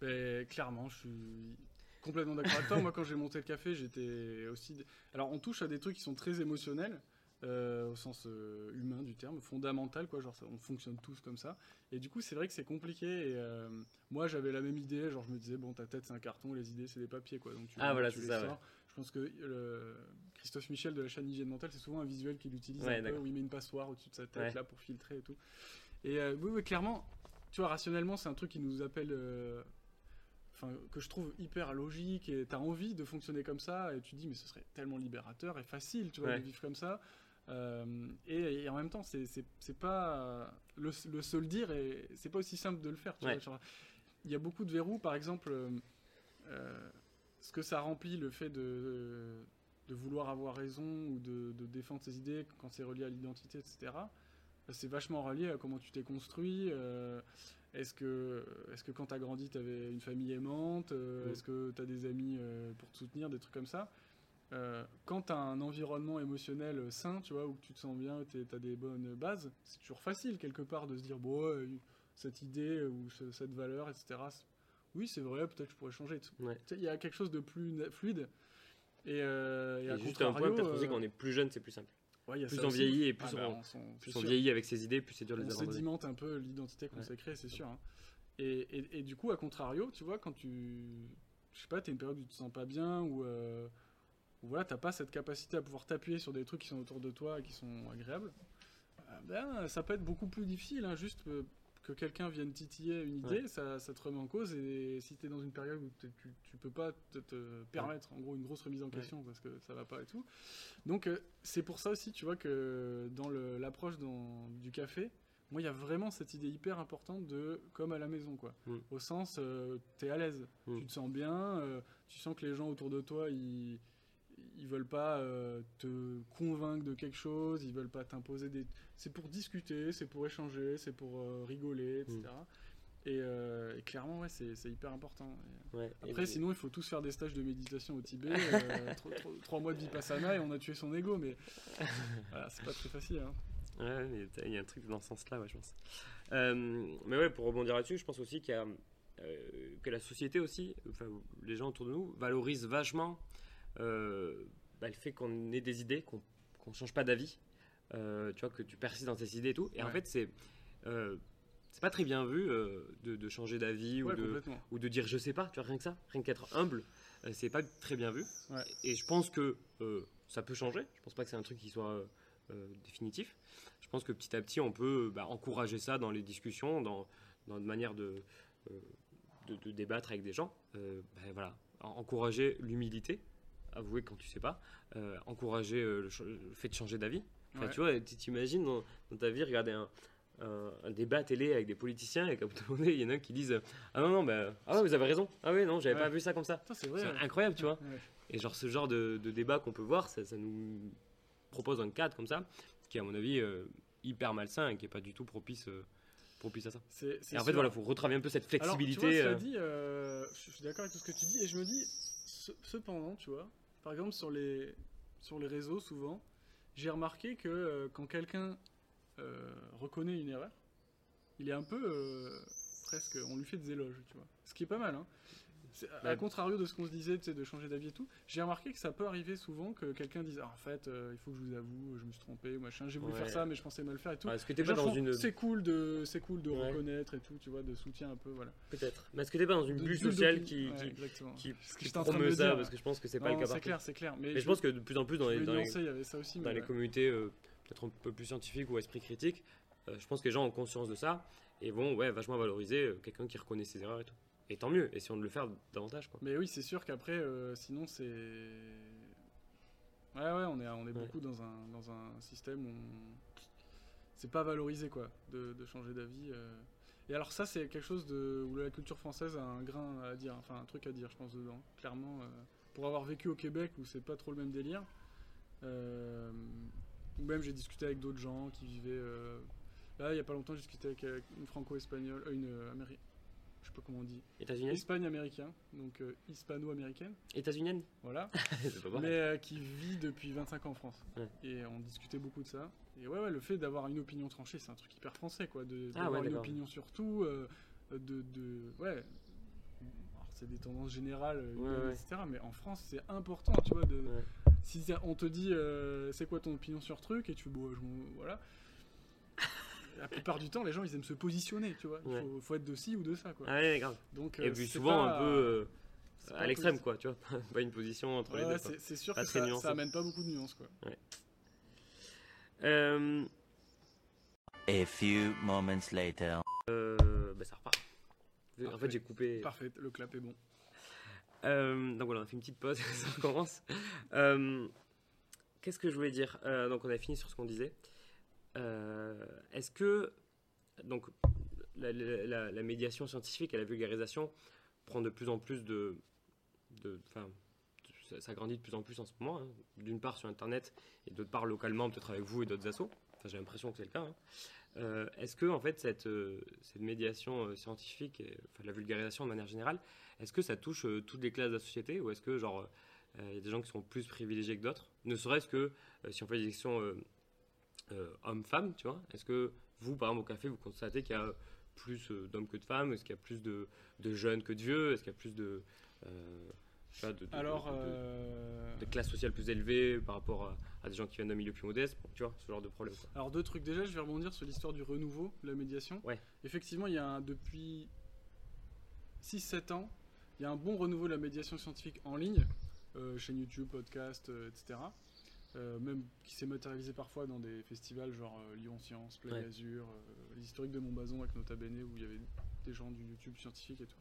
Ben, clairement, je suis complètement d'accord avec toi. Moi, quand j'ai monté le café, j'étais aussi. Alors, on touche à des trucs qui sont très émotionnels. Euh, au sens euh, humain du terme, fondamental, quoi, genre on fonctionne tous comme ça. Et du coup, c'est vrai que c'est compliqué. Et euh, moi, j'avais la même idée, genre je me disais, bon, ta tête c'est un carton, les idées c'est des papiers, quoi. Donc tu, ah voilà, ça. Je pense que le- Christophe Michel de la chaîne Hygiène Mentale, c'est souvent un visuel qu'il utilise Ouais, un peu, où il met une passoire au-dessus de sa tête Ouais. là pour filtrer et tout. Et euh, oui, oui, clairement, tu vois, rationnellement, c'est un truc qui nous appelle. euh, Enfin, que je trouve hyper logique et t'as envie de fonctionner comme ça et tu te dis mais ce serait tellement libérateur et facile tu vois Ouais. de vivre comme ça Euh, et, et en même temps c'est pas le, le se le dire et c'est pas aussi simple de le faire tu Ouais. vois, genre, il y a beaucoup de verrous par exemple euh, euh, ce que ça remplit le fait de, de vouloir avoir raison ou de, de défendre ses idées quand c'est relié à l'identité, etc. C'est vachement relié à comment tu t'es construit. euh, est-ce que, est que quand tu as grandi, tu avais une famille aimante euh. Est-ce que tu as des amis pour te soutenir Des trucs comme ça. Euh, quand tu as un environnement émotionnel sain, tu vois, où tu te sens bien, tu as des bonnes bases, c'est toujours facile quelque part de se dire, bon, ouais, cette idée ou ce- cette valeur, etc. Oui, c'est vrai, peut-être je pourrais changer. Ouais. Il y a quelque chose de plus fluide. Et, euh, et Et à juste un point, peut-être euh, quand on est plus jeune, c'est plus simple. ouais, plus on aussi. vieillit et plus Ah bah, on- on Plus on vieillit avec ses idées, plus c'est dur de les on sédimente un peu l'identité qu'on Ouais. s'est créée, c'est sûr. hein. Et, et- du coup, à contrario, tu vois, quand tu. Je sais pas, t'as une période où tu te sens pas bien, ou. Euh, où voilà, t'as pas cette capacité à pouvoir t'appuyer sur des trucs qui sont autour de toi et qui sont agréables, euh, ben, ça peut être beaucoup plus difficile, hein, juste euh, que quelqu'un vienne titiller une idée, ça, ça te remet en cause, et si t'es dans une période où tu, tu peux pas te, te permettre, en gros, une grosse remise en question parce que ça va pas et tout. Donc, euh, c'est pour ça aussi, tu vois, que dans l'approche du café, moi, il y a vraiment cette idée hyper importante de comme à la maison, quoi. Mm. Au sens, euh, t'es à l'aise, Mm. tu te sens bien, euh, tu sens que les gens autour de toi, ils, ils veulent pas euh, te convaincre de quelque chose, ils veulent pas t'imposer des. C'est pour discuter, c'est pour échanger, c'est pour euh, rigoler, etc. Et, euh, et clairement, ouais, c'est hyper important. Et Ouais. Et après, sinon, il faut tous faire des stages de méditation au Tibet, tro- tro- trois mois de vipassana et on a tué son ego, mais voilà, c'est pas très facile. hein. Ouais, il y a un truc dans ce sens-là, ouais, je pense. Mais ouais, pour rebondir là-dessus, je pense aussi qu'il y a, que la société aussi, enfin, les gens autour de nous, valorisent vachement bah, le fait qu'on ait des idées, qu'on qu'on change pas d'avis, euh, tu vois, que tu persistes dans tes idées et tout. Et en fait, c'est euh, c'est pas très bien vu euh, de, de changer d'avis ou de ou de dire je sais pas, tu vois, rien que ça, rien qu'être humble, euh, c'est pas très bien vu. Ouais. Et je pense que euh, ça peut changer. Je pense pas que c'est un truc qui soit euh, euh, définitif. Je pense que petit à petit, on peut bah, encourager ça dans les discussions, dans, dans une manière de, euh, de, de débattre avec des gens. Euh, bah, voilà, En- encourager l'humilité, avouer quand tu sais pas, euh, encourager euh, le, le fait de changer d'avis. Enfin, Ouais. Tu vois, tu t'imagines dans, dans ta vie regarder un, un, un débat télé avec des politiciens et qu'à bout d'un moment, il y en a un qui disent Ah non, non, bah, ah ouais, vous avez raison. Ah oui, non, j'avais Ouais. pas vu ça comme ça. C'est incroyable, tu vois. Ouais. Et genre, ce genre de, de débat qu'on peut voir, ça, ça nous propose un cadre comme ça, qui est à mon avis euh, hyper malsain et qui est pas du tout propice, euh, propice à ça. Et en fait, voilà, faut retravailler un peu cette Alors, tu vois, flexibilité. dit, je suis d'accord avec tout ce que tu dis, et je me dis, ce- cependant, tu vois, par exemple sur les, réseaux, souvent, j'ai remarqué que euh, quand quelqu'un euh, reconnaît une erreur, il est un peu euh, presque, on lui fait des éloges, tu vois. Ce qui est pas mal, hein. À Ouais. contrario de ce qu'on se disait, de changer d'avis et tout, j'ai remarqué que ça peut arriver souvent que quelqu'un dise Ah, en fait, euh, il faut que je vous avoue, je me suis trompé, machin, j'ai voulu Ouais. faire ça, mais je pensais mal faire et tout. ouais, Est-ce que t'es Les pas gens dans font, une. C'est cool de, c'est cool de reconnaître et tout, tu vois, de soutien un peu, voilà. Peut-être. Mais est-ce que t'es pas dans une bulle sociale qui, qui, qui, qui promeut me ça. Parce que je pense que c'est pas le cas C'est clair, c'est clair. Mais, je pense que de plus en plus dans les, communautés euh, peut-être un peu plus scientifiques ou esprit critique, euh, je pense que les gens ont conscience de ça et vont ouais, vachement valoriser quelqu'un qui reconnaît ses erreurs et tout. Et tant mieux, essayons de le faire davantage. Quoi. Mais oui, c'est sûr qu'après, euh, sinon, c'est. Ouais, ouais, on est, on est beaucoup dans un, dans un système où on- c'est pas valorisé, quoi, de, de changer d'avis. euh. Et alors, ça, c'est quelque chose de... où la culture française a un grain à dire, enfin, un truc à dire, je pense, dedans. Clairement, euh, pour avoir vécu au Québec où c'est pas trop le même délire, ou même j'ai discuté avec d'autres gens qui vivaient. Là, il y a pas longtemps, j'ai discuté avec euh, une franco-espagnole, une euh, Améri- Je sais pas comment on dit. États-Unienne Espagne-américain, donc euh, hispano-américaine, États-Unienne voilà, mais euh, qui vit depuis 25 ans en France. Ouais. Et on discutait beaucoup de ça. Et ouais, ouais le fait d'avoir une opinion tranchée, c'est un truc hyper français, quoi. Ah D'avoir ouais, une opinion sur tout, euh, de, de. Ouais. C'est des tendances générales, etc. Mais en France, c'est important, tu vois. De. Si on te dit, c'est quoi ton opinion sur truc, et tu bon, je voilà. La plupart du temps, les gens, ils aiment se positionner, tu vois. Il Ouais. faut, faut être de ci ou de ça, quoi. Ah ouais, grave. Donc, Et euh, puis souvent pas- un peu. euh, à l'extrême, quoi, tu vois. pas une position entre les deux. c'est sûr Pas que ça, ça amène pas beaucoup de nuances, quoi. Euh, A few moments later. euh, bah, ça repart. En fait, j'ai coupé. Parfait, le clap est bon. Euh, donc voilà, on a fait une petite pause, ça recommence. Euh, Qu'est-ce que je voulais dire? Euh, Donc on a fini sur ce qu'on disait. Euh, Est-ce que donc la, médiation scientifique et la vulgarisation prend de plus en plus de, ça, grandit de plus en plus en ce moment. hein. D'une part sur Internet et d'autre part localement, peut-être avec vous et d'autres assos. J'ai l'impression que c'est le cas. hein. Euh, Est-ce que en fait cette, euh, cette médiation scientifique, enfin, la vulgarisation de manière générale, est-ce que ça touche toutes les classes de la société ou est-ce que genre il y a des gens qui sont plus privilégiés que d'autres? Ne serait-ce que si on fait des questions euh, hommes-femmes, tu vois Est-ce que vous, par exemple, au café, vous constatez qu'il y a plus euh, d'hommes que de femmes? Est-ce qu'il y a plus de, de jeunes que de vieux? Est-ce qu'il y a plus de, euh, de, de- Alors, euh, de classes sociales plus élevées par rapport à, à des gens qui viennent d'un milieu plus modeste? Tu vois, ce genre de problème. quoi. alors deux trucs. Déjà, je vais rebondir sur l'histoire du renouveau, de la médiation. Ouais. Effectivement, il y a un, depuis 6-7 ans, il y a un bon renouveau de la médiation scientifique en ligne, chaîne YouTube, podcast, etc. Euh, même qui s'est matérialisé parfois dans des festivals genre euh, Lyon Science, Play Ouais. Azur, euh, les historiques de Montbazon avec Nota Bene où il y avait des gens du YouTube scientifique et tout.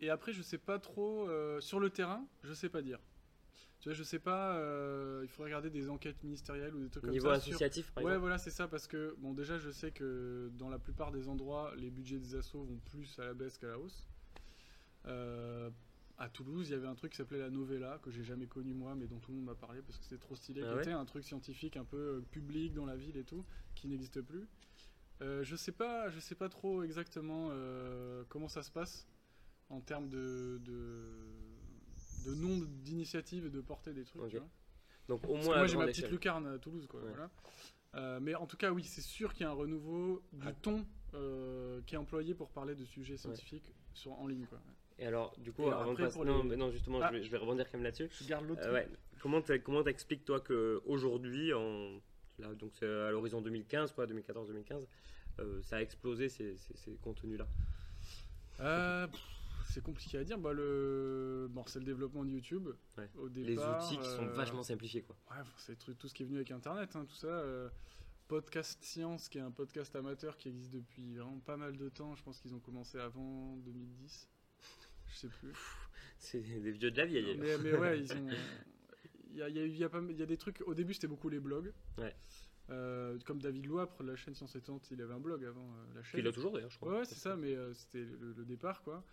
Et après, je sais pas trop sur le terrain, je sais pas dire. Tu vois, je sais pas. il faudrait regarder des enquêtes ministérielles ou des trucs Au comme niveau ça. sur- associatif, par Ouais, exemple voilà, c'est ça, parce que, bon, déjà, je sais que dans la plupart des endroits, les budgets des assos vont plus à la baisse qu'à la hausse. À Toulouse, il y avait un truc qui s'appelait la Novella, que j'ai jamais connu moi, mais dont tout le monde m'a parlé parce que c'était trop stylé. Ah qui ouais était un truc scientifique un peu euh, public dans la ville et tout, qui n'existe plus. Euh, je sais pas, je sais pas trop exactement euh, comment ça se passe en termes de, de, de nombre d'initiatives et de portée des trucs. Ok. tu vois. Donc au moins moi j'ai ma petite échelle. lucarne à Toulouse quoi. Ouais. voilà. Euh, mais en tout cas oui c'est sûr qu'il y a un renouveau du Ah. ton qui est employé pour parler de sujets scientifiques sur, en ligne quoi. Et alors, du coup, avant de après, passer- pour non, les- mais non, justement, Ah. je, vais, je vais rebondir quand même là-dessus. Je garde l'autre. Euh, ouais. Comment t'expliques toi que aujourd'hui, en là, donc c'est à l'horizon 2015, quoi, 2014-2015, euh, ça a explosé ces, ces- ces contenus-là? Euh, c'est compliqué à dire. Bah, le... bon, c'est le développement de YouTube. Ouais. Au Les outils qui sont vachement simplifiés, quoi. Ouais, c'est tout, ce qui est venu avec Internet, hein, tout ça. Podcast Science, qui est un podcast amateur qui existe depuis vraiment pas mal de temps. Je pense qu'ils ont commencé avant 2010. Je sais plus. C'est des vieux de la vieille. mais, mais ouais, ils ont. Il y a, y a y a pas y a des trucs. Au début, c'était beaucoup les blogs. Ouais. Euh, comme David Loapre, la chaîne Science Étonnante, il avait un blog avant euh, la chaîne. il a toujours d'ailleurs, je crois. Ouais, ouais, c'est ça, mais euh, c'était le, le départ, quoi.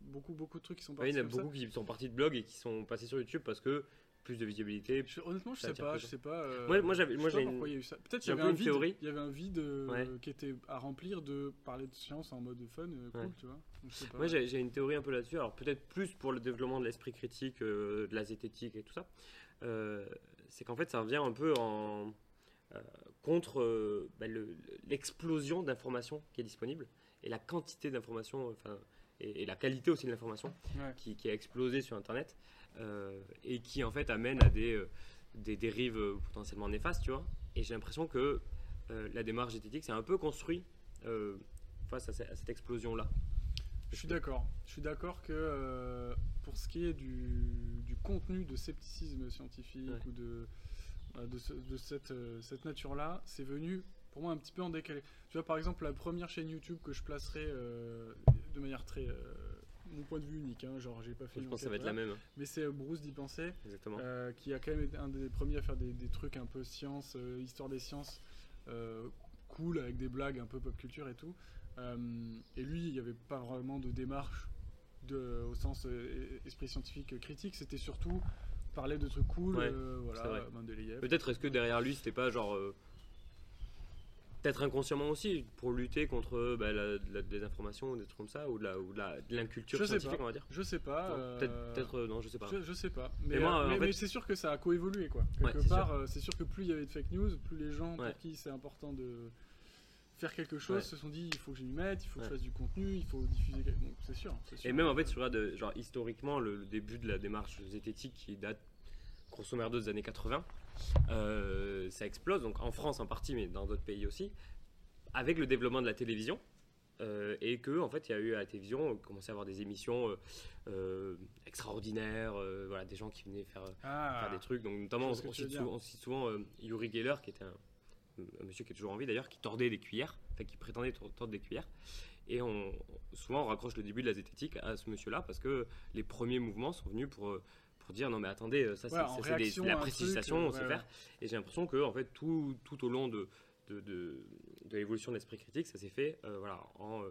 Beaucoup, beaucoup de trucs qui sont Ouais, partis il y en a ça. beaucoup qui sont partis de blog et qui sont passés sur YouTube parce que plus de visibilité. Je- honnêtement, je sais pas, je sais pas. euh, Moi- moi, j'avais- moi, j'ai une-. Peut-être qu'il y avait un vide. théorie. Il y avait un vide euh, Ouais. qui était à remplir de parler de science en mode fun, euh, cool, Ouais. tu vois. Donc, je sais pas. Moi, j'ai j'ai une théorie un peu là-dessus. Alors, peut-être plus pour le développement de l'esprit critique, de la zététique et tout ça. C'est qu'en fait, ça revient un peu en contre bah, le- l'explosion d'informations qui est disponible et la quantité d'informations, enfin, et, et la qualité aussi de l'information qui, qui a explosé sur Internet et qui en fait amène à des, euh, des dérives euh, potentiellement néfastes, tu vois. Et j'ai l'impression que euh, la démarche zététique s'est un peu construit euh, face à, ce- à cette explosion-là. Je suis d'accord. Je suis d'accord que euh, pour ce qui est du, du contenu de scepticisme scientifique Ouais. ou de, euh, de, ce- de cette, euh, cette nature-là, c'est venu pour moi un petit peu en décalé. Tu vois, par exemple, la première chaîne YouTube que je placerai euh, de manière très. euh, mon point de vue unique, hein, genre j'ai pas fait Je pense que ça va être la même, hein, Mais c'est euh, Bruce d'y penser. exactement. Euh, qui a quand même été un des premiers à faire des, des trucs un peu science, euh, histoire des sciences, euh, cool, avec des blagues un peu pop culture et tout. Et lui, il n'y avait pas vraiment de démarche de, au sens euh, esprit scientifique critique, c'était surtout parler de trucs cool, Ouais, voilà. Mendeleïev. Peut-être est-ce que derrière lui, c'était pas genre. Peut-être inconsciemment aussi, pour lutter contre euh, bah, la, la désinformation ou des trucs comme ça, ou de la- ou de la- de l'inculture Je sais scientifique, pas. on va dire. Je sais pas. Euh, Peut-être, peut-être, euh, non, je sais pas. Je, je sais pas. Mais, euh, mais- c'est sûr que ça a coévolué, quoi. Quelque c'est part, euh, c'est sûr que plus il y avait de fake news, plus les gens Ouais. pour qui c'est important de faire quelque chose Ouais. se sont dit il faut que je m'y mette, il faut que je fasse du contenu, il faut diffuser. quelque- c'est sûr. Et même en fait, sur la de, genre historiquement, le, le début de la démarche zététique qui date grosso merdo des années 80, euh, ça explose. Donc en France en partie, mais dans d'autres pays aussi, avec le développement de la télévision. euh, et que en fait il y a eu à la télévision, on commençait à avoir des émissions euh, euh, extraordinaires, euh, voilà, des gens qui venaient faire, euh, Ah, faire des trucs. Donc notamment on, cite souvent, on cite souvent, euh, Yuri Geller qui était un, un monsieur qui est toujours en vie d'ailleurs, qui tordait des cuillères, enfin qui prétendait tor- tordre des cuillères. Et on, souvent on raccroche le début de la zététique à ce monsieur-là parce que les premiers mouvements sont venus pour, euh, pour dire non mais attendez, euh, ça c'est la truc, prestigitation, euh, on sait ouais, faire. Et j'ai l'impression que en fait tout, tout au long de, de, de, de l'évolution de l'esprit critique, ça s'est fait euh, voilà, en,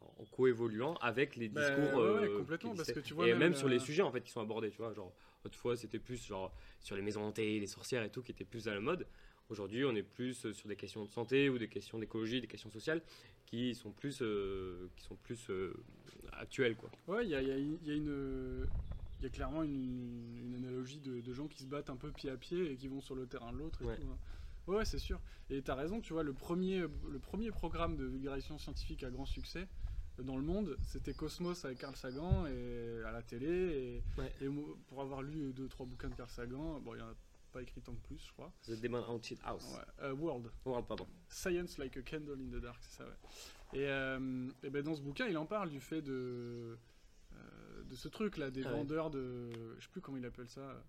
en coévoluant avec les Bah, discours. ouais, ouais, euh, complètement, qui parce existaient. que tu vois et même sur les sujets en fait qui sont abordés, tu vois, genre autrefois c'était plus genre sur les maisons hantées, les sorcières et tout qui étaient plus à la mode. Aujourd'hui, on est plus sur des questions de santé ou des questions d'écologie, des questions sociales qui sont plus euh, qui sont plus euh, actuelles quoi. Ouais, il y a, y a- y a une. Y a clairement une, une analogie de, de gens qui se battent un peu pied à pied et qui vont sur le terrain de l'autre. Ouais. tout, hein. Ouais, ouais, c'est sûr. Et t'as raison, tu vois, le premier, le premier programme de vulgarisation scientifique à grand succès euh, dans le monde, c'était Cosmos avec Carl Sagan et à la télé. Et, Ouais. pour avoir lu deux, trois bouquins de Carl Sagan, bon, il y en a pas écrit tant que plus, je crois. The Demon Haunted House. Ouais. Euh, World. World, pardon. Science Like a Candle in the Dark, c'est ça, ouais. Et, euh, et ben dans ce bouquin, il en parle du fait de, de ce truc-là, des Ah ouais. vendeurs de. Je sais plus comment il appelle ça.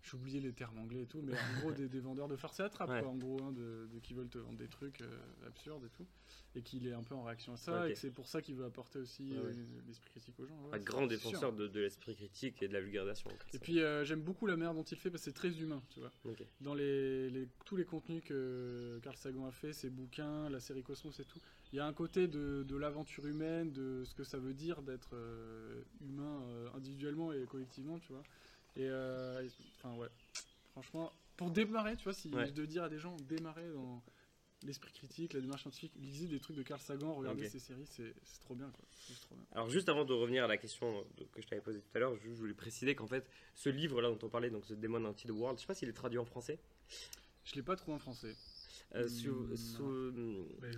J'ai oublié les termes anglais et tout, mais en gros, des, des vendeurs de farce et attrape, Ouais. quoi, en gros, hein, de, de- qui veulent te vendre des trucs euh, absurdes et tout. Et qu'il est un peu en réaction à ça, et que c'est pour ça qu'il veut apporter aussi Ouais, euh, l'esprit critique aux gens. Un grand sûr. défenseur de, de l'esprit critique et de la vulgarisation. Et puis, euh, j'aime beaucoup la manière dont il fait, parce que c'est très humain, tu vois dans les, les- tous les contenus que Carl Sagan a fait, ses bouquins, la série Cosmos et tout, il y a un côté de, de l'aventure humaine, de ce que ça veut dire d'être euh, humain euh, individuellement et collectivement, tu vois. Et euh, et- enfin ouais, franchement, pour démarrer, tu vois, si Ouais. devais dire à des gens, démarrer dans l'esprit critique, la démarche scientifique, lisez des trucs de Carl Sagan, regardez Ok. ses séries, c'est trop bien, quoi. C'est juste trop bien. Alors juste avant de revenir à la question de- que je t'avais posée tout à l'heure, je, je voulais préciser qu'en fait, ce livre-là dont on parlait, donc The Demon Haunted World, je sais pas s'il est traduit en français. Je l'ai pas trouvé en français. Euh, Hmm, sous- sous-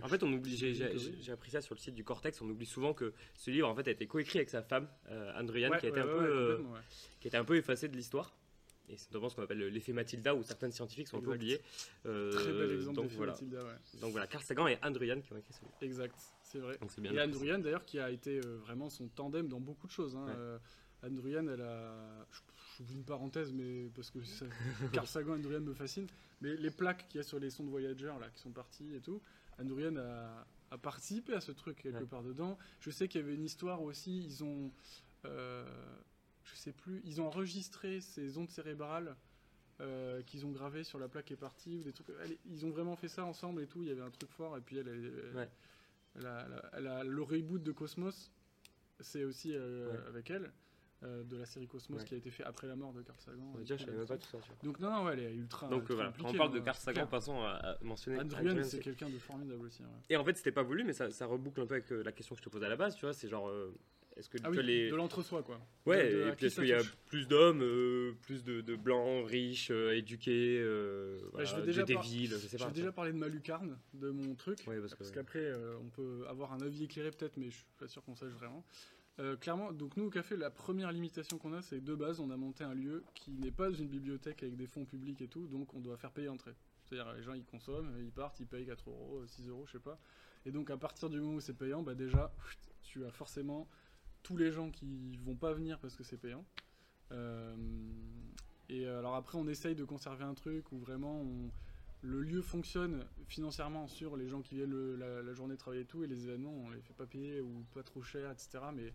en fait, on oublie. J'ai appris ça sur le site du Cortex. On oublie souvent que ce livre en fait a été coécrit avec sa femme, euh, Ouais, qui a été ouais, un peu, euh, complètement, ouais. qui a été un peu effacée de l'histoire. Et c'est notamment ce qu'on appelle l'effet Matilda, où certains scientifiques sont un peu oubliés. Euh, Très bel exemple donc de voilà. Mathilda, ouais. Donc voilà, Carl Sagan et Anne Druyan qui ont écrit ce livre. Exact, c'est vrai. Donc bien. Et. Druyan, d'ailleurs, qui a été euh, vraiment son tandem dans beaucoup de choses. hein. Elle a. Je j'oublie une parenthèse, mais parce que ça- Carl Sagan Druyan me fascinent. Mais les plaques qu'il y a sur les sondes Voyager, là, qui sont partis et tout, Anne Druyan a, a participé à ce truc quelque Ouais. part dedans. Je sais qu'il y avait une histoire aussi, ils ont. euh, je sais plus, ils ont enregistré ces ondes cérébrales. euh, qu'ils ont gravées sur la plaque qui est partie ou des trucs elle- ils ont vraiment fait ça ensemble et tout il y avait un truc fort et puis elle, elle- Ouais. elle a- a- a- le reboot de Cosmos, c'est aussi euh, Ouais. avec elle, euh, de la série Cosmos Ouais. qui a été fait après la mort de Carl Sagan. Dire, tout, je savais même pas tout ça. Donc non, non, ouais, elle est ultra. Donc ultra euh, voilà, quand on parle hein, de Carl Sagan, clair. passons à, mentionner Druyan, c'est quelqu'un de formidable aussi. ouais. Et en fait, c'était pas voulu, mais ça, ça reboucle un peu avec euh, la question que je te posais à la base, tu vois. C'est genre, euh, est-ce que Ah oui, vois, les. de l'entre-soi, quoi. Ouais, de- de à et puis est-ce qu'il y a plus d'hommes, euh, plus de, de blancs, riches, euh, éduqués, euh, voilà, je vais déjà des par- villes, je sais Je pas. vais déjà parler de ma lucarne, de mon truc. Ouais, parce que- Parce qu'après, euh, on peut avoir un avis éclairé peut-être, mais je suis pas sûr qu'on sache vraiment. Euh, clairement, donc nous au café, la première limitation qu'on a, c'est que de base, on a monté un lieu qui n'est pas une bibliothèque avec des fonds publics et tout, donc on doit faire payer entrée. C'est-à-dire les gens ils consomment, ils partent, ils payent 4 euros, 6 euros, je sais pas. Et donc à partir du moment où c'est payant, bah déjà, tu as forcément tous les gens qui vont pas venir parce que c'est payant. Euh, et alors après, on essaye de conserver un truc où vraiment on, le lieu fonctionne financièrement sur les gens qui viennent le- la, la journée travailler et tout, et les événements, on les fait pas payer ou pas trop cher, etc. Mais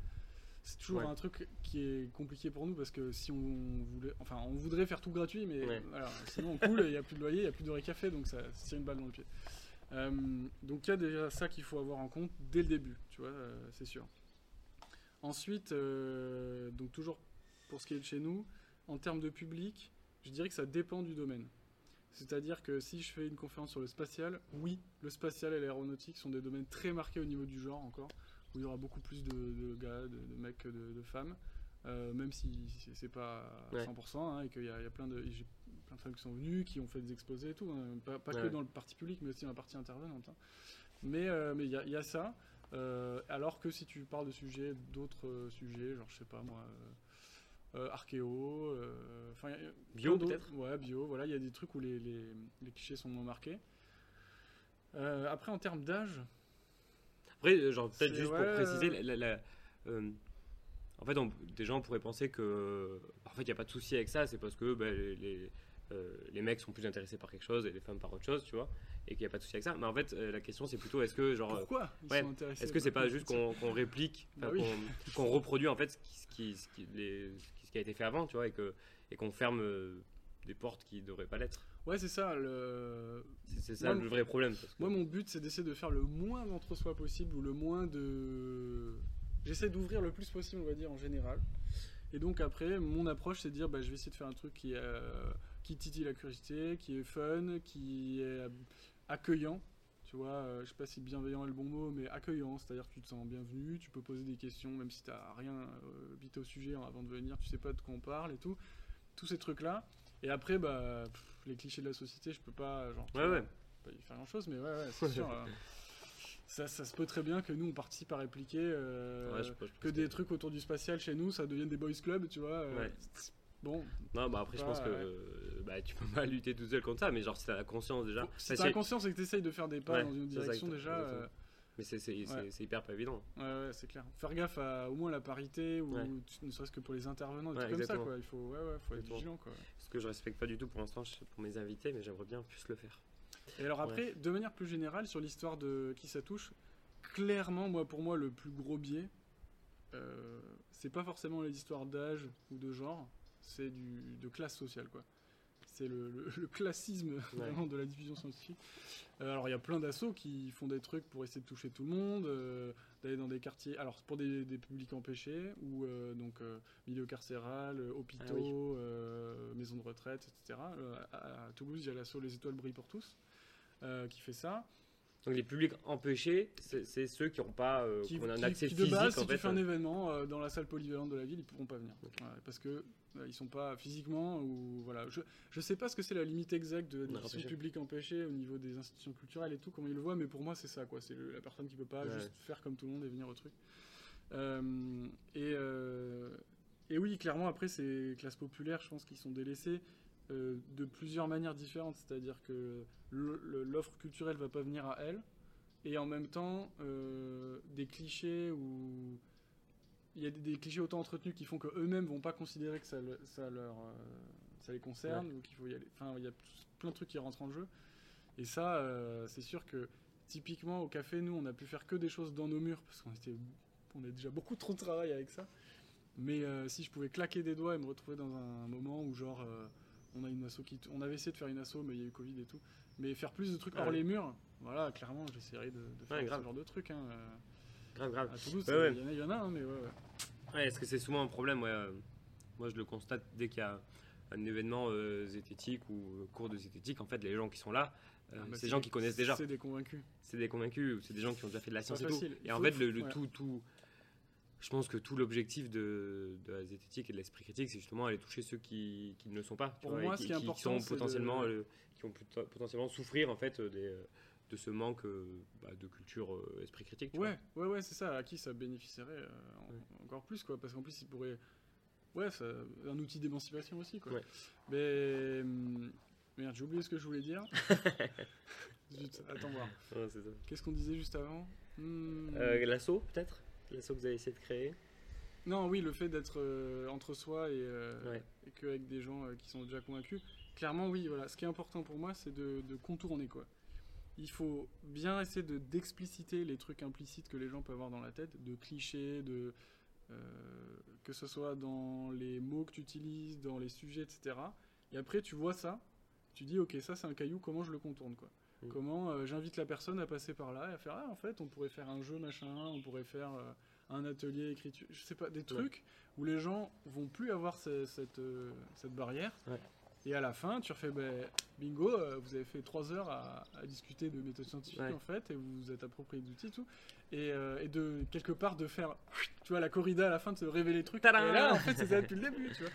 c'est toujours Ouais. un truc qui est compliqué pour nous parce que si on voulait, enfin, on voudrait faire tout gratuit, mais Ouais. sinon on coule, il y a plus de loyer, il y a plus de récafé, donc ça tire une balle dans le pied. Euh, donc il y a déjà ça qu'il faut avoir en compte dès le début, tu vois, euh, c'est sûr. Ensuite, euh, donc toujours pour ce qui est de chez nous, en termes de public, je dirais que ça dépend du domaine. C'est-à-dire que si je fais une conférence sur le spatial, oui, le spatial et l'aéronautique sont des domaines très marqués au niveau du genre encore, où il y aura beaucoup plus de, de gars, de, de mecs que de, de femmes, euh, même si c'est- pas à Ouais. 100%, hein, et qu'il y, a il y a plein de, j'ai plein de femmes qui sont venues, qui ont fait des exposés et tout, hein, pas, pas que dans le parti public, mais aussi dans la partie intervenante. hein. Mais euh, mais il y, a- il y a ça, euh, alors que si tu parles de sujets, d'autres sujets, genre je sais pas moi, archéo, euh, enfin, y a- Bio, peut-être Ouais, bio, voilà, il y a des trucs où les, les, les clichés sont moins marqués. Euh, après, en termes d'âge, Après, euh, genre, peut-être juste ouais, pour préciser, euh, la- la- euh, en fait, on- des gens pourraient penser que. En fait, il n'y a pas de souci avec ça, c'est parce que bah, les, les, euh, les mecs sont plus intéressés par quelque chose et les femmes par autre chose, tu vois, et qu'il n'y a pas de souci avec ça. Mais en fait, euh, la question, c'est plutôt est-ce que, genre. euh, Pourquoi ouais, Est-ce que c'est pas juste qu'on réplique, Bah oui. qu'on reproduit en fait ce qui, ce qui, ce qui- les- ce qui a été fait avant, tu vois, et que et qu'on ferme euh, des portes qui devraient pas l'être. Ouais, c'est ça. Le... C'est ça Moi, le vrai problème. parce que- Moi, mon but, c'est d'essayer de faire le moins d'entre-soi possible ou le moins de. J'essaie d'ouvrir le plus possible, on va dire, en général. Et donc, après, mon approche, c'est de dire bah, je vais essayer de faire un truc qui, euh, qui titille la curiosité, qui est fun, qui est euh, accueillant. Euh, je sais pas si bienveillant est le bon mot, mais accueillant, c'est-à-dire que tu te sens bienvenu, tu peux poser des questions, même si tu n'as rien euh, bité au sujet avant de venir, tu sais pas de quoi on parle et tout. Tous ces trucs-là. Et après, bah, pff, les clichés de la société, je peux pas. Genre, Ouais, ouais. pas y faire grand chose, mais ouais, ouais c'est sûr. euh, ça, ça se peut très bien que nous on participe à répliquer euh, Ouais, je- je pense que des trucs autour du spatial chez nous, ça devienne des boys clubs, tu vois. euh, Ouais. Bon, Non, bah après, je pense Pas, que ouais. euh, bah, tu peux pas lutter tout seul contre ça, mais genre, si t'as la conscience déjà. si t'as la conscience et que t'essayes de faire des pas Ouais, dans une direction déjà, exactement. Mais c'est Ouais. hyper pas évident. euh, ouais, ouais, c'est clair. Faire gaffe à au moins la parité ou Ouais. ne serait-ce que pour les intervenants, des Ouais, trucs comme ça, exactement. quoi. Il faut, ouais, ouais, faut être vigilant, quoi. Ce que je respecte pas du tout pour l'instant pour mes invités, mais j'aimerais bien plus le faire. Et alors après, de manière plus générale, sur l'histoire de qui ça touche, clairement, moi, pour moi, le plus gros biais, euh, c'est pas forcément les histoires d'âge ou de genre, c'est du de classe sociale, quoi. C'est le, le- le classisme de la diffusion scientifique. Euh, alors il y a plein d'assauts qui font des trucs pour essayer de toucher tout le monde, euh, d'aller dans des quartiers, alors pour des, des publics empêchés ou euh, donc milieu carcéral, hôpitaux, Ah oui. maisons de retraite, etc. À, à Toulouse, il y a l'assaut Les Étoiles brillent pour tous qui fait ça. Donc les publics empêchés, c'est ceux qui n'ont pas euh, Qui, qu'on a un accès qui, physique de base, en si fait. tu fais un euh, événement euh, dans la salle polyvalente de la ville, ils pourront pas venir. Ouais, parce que euh, ils sont pas physiquement ou voilà. Je, je sais pas ce que c'est la limite exacte de Ouais, diffusion empêché. au niveau des institutions culturelles et tout, comment ils le voient, mais pour moi c'est ça quoi. C'est la personne qui peut pas Ouais. juste faire comme tout le monde et venir au truc. Et, et oui, clairement après ces classes populaires, je pense qu'ils sont délaissés euh, de plusieurs manières différentes. C'est-à-dire que l'offre culturelle va pas venir à elle et en même temps euh, des clichés ou il y a des, des clichés autant entretenus qui font que eux-mêmes vont pas considérer que ça, le- ça leur euh, ça les concerne ou qu'il faut y aller. Enfin il y a plein de trucs qui rentrent en jeu. Et ça euh, c'est sûr que typiquement au café nous on a pu faire que des choses dans nos murs parce qu'on était on a déjà beaucoup trop de travail avec ça. Mais euh, si je pouvais claquer des doigts et me retrouver dans un moment où genre on a une asso qui on avait essayé de faire une asso mais il y a eu Covid et tout mais faire plus de trucs Ah hors ouais. les murs voilà clairement j'essaierai de, de faire Ouais, ce genre de trucs hein. euh, Grave, grave. à Toulouse Ouais, il ouais. y en a hein, mais ouais, est-ce que c'est souvent un problème ouais, euh, Moi, je le constate dès qu'il y a un événement euh, zététique ou cours de zététique, en fait, les gens qui sont là, euh, Ah, bah, c'est des gens qui connaissent déjà. c'est des convaincus C'est des convaincus, c'est des gens qui ont déjà fait de la science et tout. Et en fait, le, le ouais. tout, tout, je pense que tout l'objectif de, de la zététique et de l'esprit critique, c'est justement aller toucher ceux qui, qui ne le sont pas. tu Pour vois, moi, et qui, ce qui est qui important, sont c'est de- potentiellement, euh, qui ont potentiellement souffrir en fait des, de ce manque euh, bah, de culture euh, esprit critique. tu vois. Ouais, ouais, ouais, c'est ça. À qui ça bénéficierait euh, en- Ouais. encore plus, quoi. Parce qu'en plus, il pourrait. Ouais, c'est un outil d'émancipation aussi, quoi. Ouais. Mais. hum, Merde, j'ai oublié ce que je voulais dire. Zut, attends voir. Ça. Qu'est-ce qu'on disait juste avant? Hmm. Euh, L'assaut, peut-être? L'assaut que vous avez essayé de créer Non, oui, le fait d'être euh, entre soi et, euh, Ouais. et qu'avec des gens euh, qui sont déjà convaincus. Clairement, oui, voilà. Ce qui est important pour moi, c'est de, de contourner, quoi. Il faut bien essayer de d'expliciter les trucs implicites que les gens peuvent avoir dans la tête, de clichés, de euh, que ce soit dans les mots que tu utilises, dans les sujets, etc. Et après, tu vois ça, tu dis, ok, ça c'est un caillou, comment je le contourne, quoi? Mm. Comment euh, j'invite la personne à passer par là et à faire, ah, en fait, on pourrait faire un jeu, machin, on pourrait faire euh, un atelier écriture, je sais pas, des trucs où les gens vont plus avoir ce- cette, euh, cette barrière. Ouais. Et à la fin, tu refais, ben, bingo, euh, vous avez fait trois heures à, à discuter de méthodes scientifiques Ouais. en fait, et vous vous êtes approprié d'outils et tout. Et, euh, et de quelque part de faire, tu vois, la corrida à la fin, de se révéler les trucs. Et là, en fait, c'est ça depuis le début, tu vois.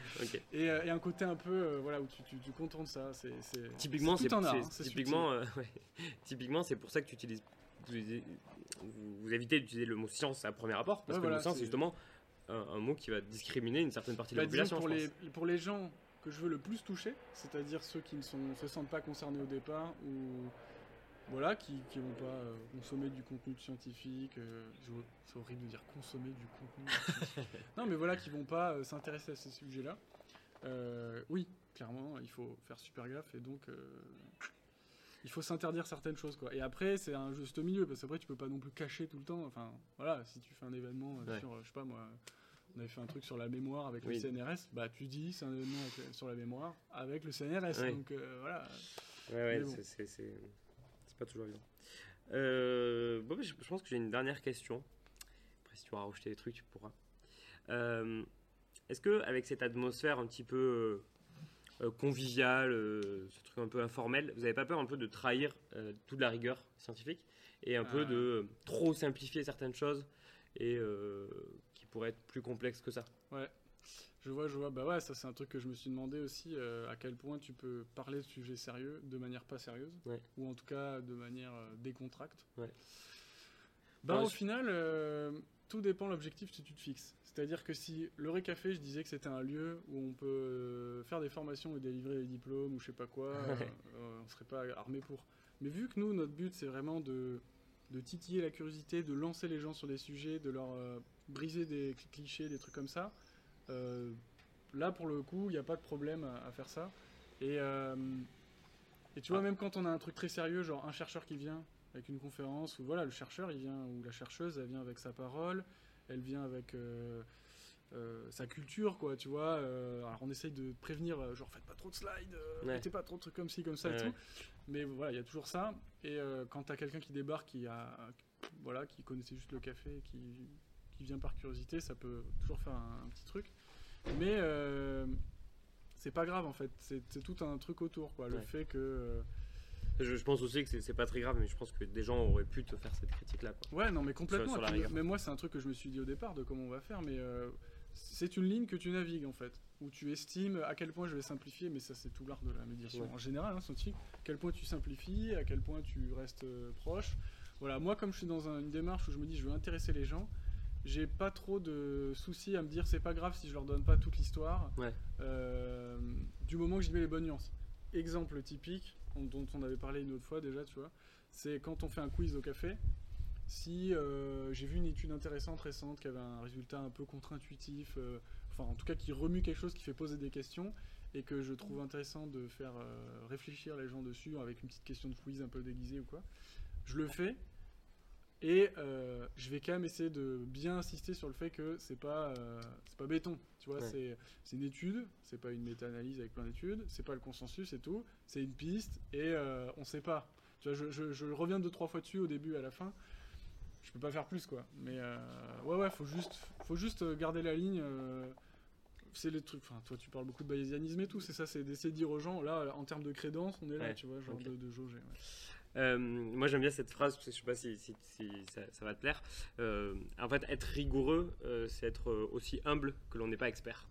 Et, euh, et un côté un peu, euh, voilà, où tu, tu, tu contournes ça. C'est, c'est, Typiquement, c'est hein, typiquement, ouais. typiquement, c'est pour ça que tu utilises. Vous, évitez d'utiliser le mot science à premier rapport, parce Ouais, que voilà, le science, c'est- justement un, un mot qui va discriminer une certaine partie de Bah, la population. pour, je les, pense. pour les gens que je veux le plus toucher, c'est-à-dire ceux qui ne sont, se sentent pas concernés au départ ou voilà, qui, qui vont pas euh, consommer du contenu scientifique. euh, c'est horrible de dire consommer du contenu. non, mais voilà, qui vont pas euh, s'intéresser à ces sujets-là. Oui, clairement, il faut faire super gaffe et donc il faut s'interdire certaines choses, quoi. Et après, c'est un juste milieu parce qu'après, tu peux pas non plus cacher tout le temps. Enfin, voilà, si tu fais un événement euh, Ouais. sur, euh, je sais pas moi. On avait fait un truc sur la mémoire avec Oui. le CNRS, bah tu dis c'est un événement avec- sur la mémoire avec le CNRS, donc euh, voilà. Ouais, ouais, bon. c'est- pas toujours évident. Euh, bon, bah, je, je pense que j'ai une dernière question. Après, si tu veux rajouter des trucs, tu pourras. Euh, Est-ce que avec cette atmosphère un petit peu conviviale, ce truc un peu informel, vous n'avez pas peur un peu de trahir toute la rigueur scientifique et un peu de trop simplifier certaines choses et euh, qui pourraient être plus complexes que ça Je vois, je vois. Bah ouais, ça c'est un truc que je me suis demandé aussi, euh, à quel point tu peux parler de sujets sérieux de manière pas sérieuse, Ouais. ou en tout cas de manière euh, décontracte. Ouais. Bah Ouais, au je- final, euh, tout dépend de l'objectif que tu te fixes. C'est-à-dire que si le Récafé, je disais que c'était un lieu où on peut faire des formations et délivrer des diplômes ou je sais pas quoi, on serait pas armé pour. Mais vu que nous, notre but c'est vraiment de, de titiller la curiosité, de lancer les gens sur des sujets, de leur euh, briser des cl- clichés, des trucs comme ça, euh, là pour le coup, il n'y a pas de problème à, à faire ça. Et, euh, et tu vois, Ah. même quand on a un truc très sérieux, genre un chercheur qui vient avec une conférence, où voilà, le chercheur il vient, ou la chercheuse elle vient avec sa parole, elle vient avec euh, sa culture, quoi, tu vois. euh, alors on essaye de prévenir, euh, genre faites pas trop de slides, euh, Ouais. mettez pas trop de trucs comme ci, comme ça Ouais, et ouais. tout. Mais voilà, il y a toujours ça. Et quand t'as quelqu'un qui débarque, qui a, voilà, qui connaissait juste le café, qui, qui vient par curiosité, ça peut toujours faire un, un petit truc. Mais c'est pas grave en fait. C'est tout un truc autour, quoi. Le fait que je, je pense aussi que c'est- pas très grave, mais je pense que des gens auraient pu te faire cette critique-là. Ouais, non, mais complètement. sur mais moi, c'est un truc que je me suis dit au départ de comment on va faire, mais euh, c'est une ligne que tu navigues en fait, où tu estimes à quel point je vais simplifier, mais ça, c'est tout l'art de la médiation Ouais. en général, hein, scientifique. À quel point tu simplifies, à quel point tu restes euh, proche. Voilà, moi, comme je suis dans un- une démarche où je me dis je veux intéresser les gens, j'ai pas trop de soucis à me dire c'est pas grave si je leur donne pas toute l'histoire, Ouais. euh, du moment que j'y mets les bonnes nuances. Exemple typique, on- dont on avait parlé une autre fois déjà, tu vois, c'est quand on fait un quiz au café. Si euh, j'ai vu une étude intéressante récente qui avait un résultat un peu contre-intuitif, euh, enfin en tout cas qui remue quelque chose, qui fait poser des questions, et que je trouve intéressant de faire euh, réfléchir les gens dessus avec une petite question de quiz un peu déguisée ou quoi, je le fais. Et je vais quand même essayer de bien insister sur le fait que c'est pas c'est pas béton, tu vois, Ouais. c'est une étude, c'est pas une méta-analyse avec plein d'études, c'est pas le consensus et tout, c'est une piste et on sait pas. Tu vois, je, je- je reviens deux trois fois dessus au début à la fin. Je peux pas faire plus quoi. Mais euh, ouais ouais, faut juste faut juste garder la ligne. euh, c'est les trucs. Enfin, toi tu parles beaucoup de bayésianisme et tout, c'est ça, c'est d'essayer de dire aux gens là en termes de crédence, on est là, Ouais, tu vois, genre de, de jauger. ouais. Euh, moi j'aime bien cette phrase, je sais pas si, si- si ça, ça va te plaire. En fait, être rigoureux, c'est être aussi humble que l'on n'est pas expert.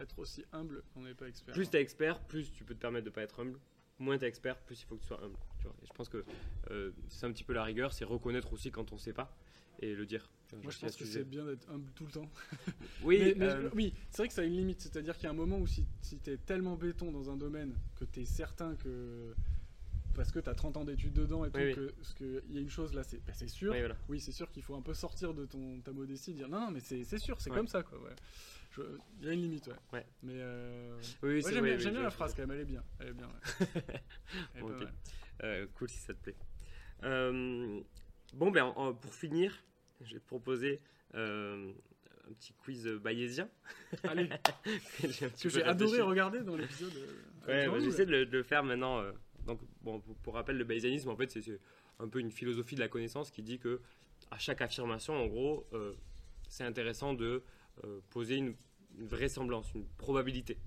Être aussi humble qu'on n'est pas expert. Plus tu es expert, plus tu peux te permettre de pas être humble. Moins tu es expert, plus il faut que tu sois humble. Tu vois. Et je pense que euh, c'est un petit peu la rigueur, c'est reconnaître aussi quand on sait pas et le dire. Moi je pense que c'est bien d'être humble tout le temps. Oui, mais, mais- euh, oui, c'est vrai que ça a une limite. C'est-à-dire qu'il y a un moment où si, si tu es tellement béton dans un domaine que tu es certain que. Parce que tu as 30 ans d'études dedans et tout, Oui, oui. que il y a une chose là, c'est bah, sûr. oui, voilà. Oui, c'est sûr qu'il faut un peu sortir de ton, ta modestie, dire non, non, mais c'est c'est sûr, c'est Ouais. comme ça quoi. ouais. Je- Il y a une limite, ouais. Ouais. Mais euh, Oui, ouais, j'aime oui, bien, oui, j'aime bien je- la phrase quand même, elle est bien. Elle est bien, ouais. Elle est. Euh, cool si ça te plaît. Euh, bon, ben, en- pour finir, je vais te proposer euh, un petit quiz bayésien. Allez, que j'ai adoré regarder dans l'épisode. Ouais, bah, j'essaie de le, de le faire maintenant. donc, bon, pour, pour rappel, le bayésianisme, en fait, c'est- un peu une philosophie de la connaissance qui dit que à chaque affirmation, en gros, c'est intéressant de poser une, une vraisemblance, une probabilité.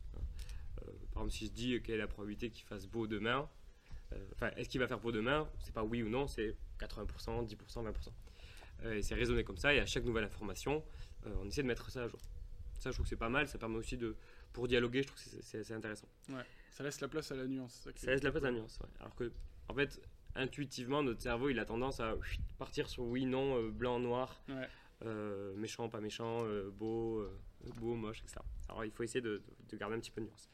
Euh, par exemple, si je dis quelle est la probabilité qu'il fasse beau demain, euh, enfin, est-ce qu'il va faire beau demain C'est pas oui ou non, c'est 80%, 10%, 20%. Euh, et c'est raisonné comme ça, et à chaque nouvelle information, euh, on essaie de mettre ça à jour. Ça, je trouve que c'est pas mal, ça permet aussi de, pour dialoguer, je trouve que c'est- intéressant. Ça laisse la place à la nuance. ça laisse la place à la nuance. ouais. Alors que, en fait, intuitivement, notre cerveau, il a tendance à partir sur oui, non, euh, blanc, noir, Ouais. Euh, méchant, pas méchant, euh, beau, euh, beau, moche, etc. Alors il faut essayer de, de garder un petit peu de nuance.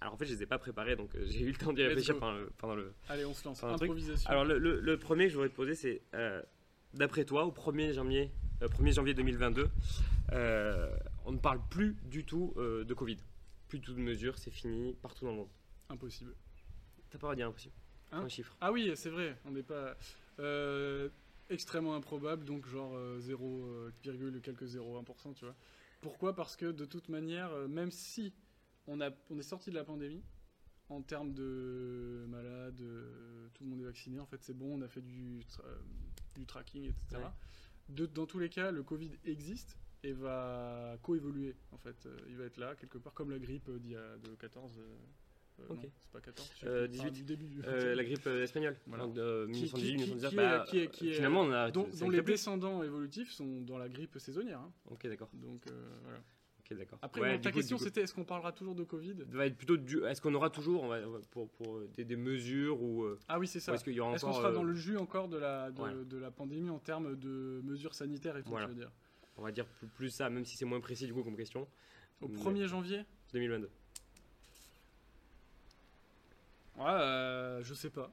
Alors en fait, je les ai pas préparés, donc j'ai eu le temps d'y réfléchir pendant le, pendant le- Allez, on se lance. Improvisation. Alors le, le- le premier que je voudrais te poser, c'est d'après toi, au 1er janvier, euh, 1er janvier 2022, euh, on ne parle plus du tout de Covid. Plus du tout de mesures, c'est fini partout dans le monde. Impossible. T'as pas à dire impossible. Hein un chiffre. Ah oui, c'est vrai. On n'est pas euh, extrêmement improbable, donc genre euh, 0, euh, virgule quelques 0,1%, tu vois. Pourquoi? Parce que de toute manière, euh, même si on, a, on est sorti de la pandémie, en termes de malades, euh, tout le monde est vacciné, en fait c'est bon, on a fait du, tra- euh, du tracking, etc. Ouais. De- dans tous les cas, le Covid existe et va coévoluer, en fait. Euh, il va être là, quelque part, comme la grippe euh, d'il y a de 14... euh, Ok. C'est pas 14, je sais Euh, plus. Enfin, 18. du début du Euh, la grippe euh, espagnole, Voilà. Qui- 1918, qui- qui- 1919, qui est- bah, finalement on a dont, dont les plus. descendants évolutifs sont dans la grippe saisonnière. hein. Ok, d'accord. Donc euh, voilà. Ok, d'accord. Après, Ouais, bon, du ta coup- question c'était est-ce qu'on parlera toujours de Covid? Va être plutôt du. Est-ce qu'on aura toujours, on va, pour, pour des, des mesures ou, Ah oui, c'est ça. est-ce qu'il y aura Est-ce qu'on sera euh, dans le jus encore de la, de, de la pandémie en termes de mesures sanitaires et tout, Voilà. je veux dire? On va dire plus, plus ça, même si c'est moins précis du coup comme question. Au Mais- 1er janvier 2022. Ouais, euh, je sais pas.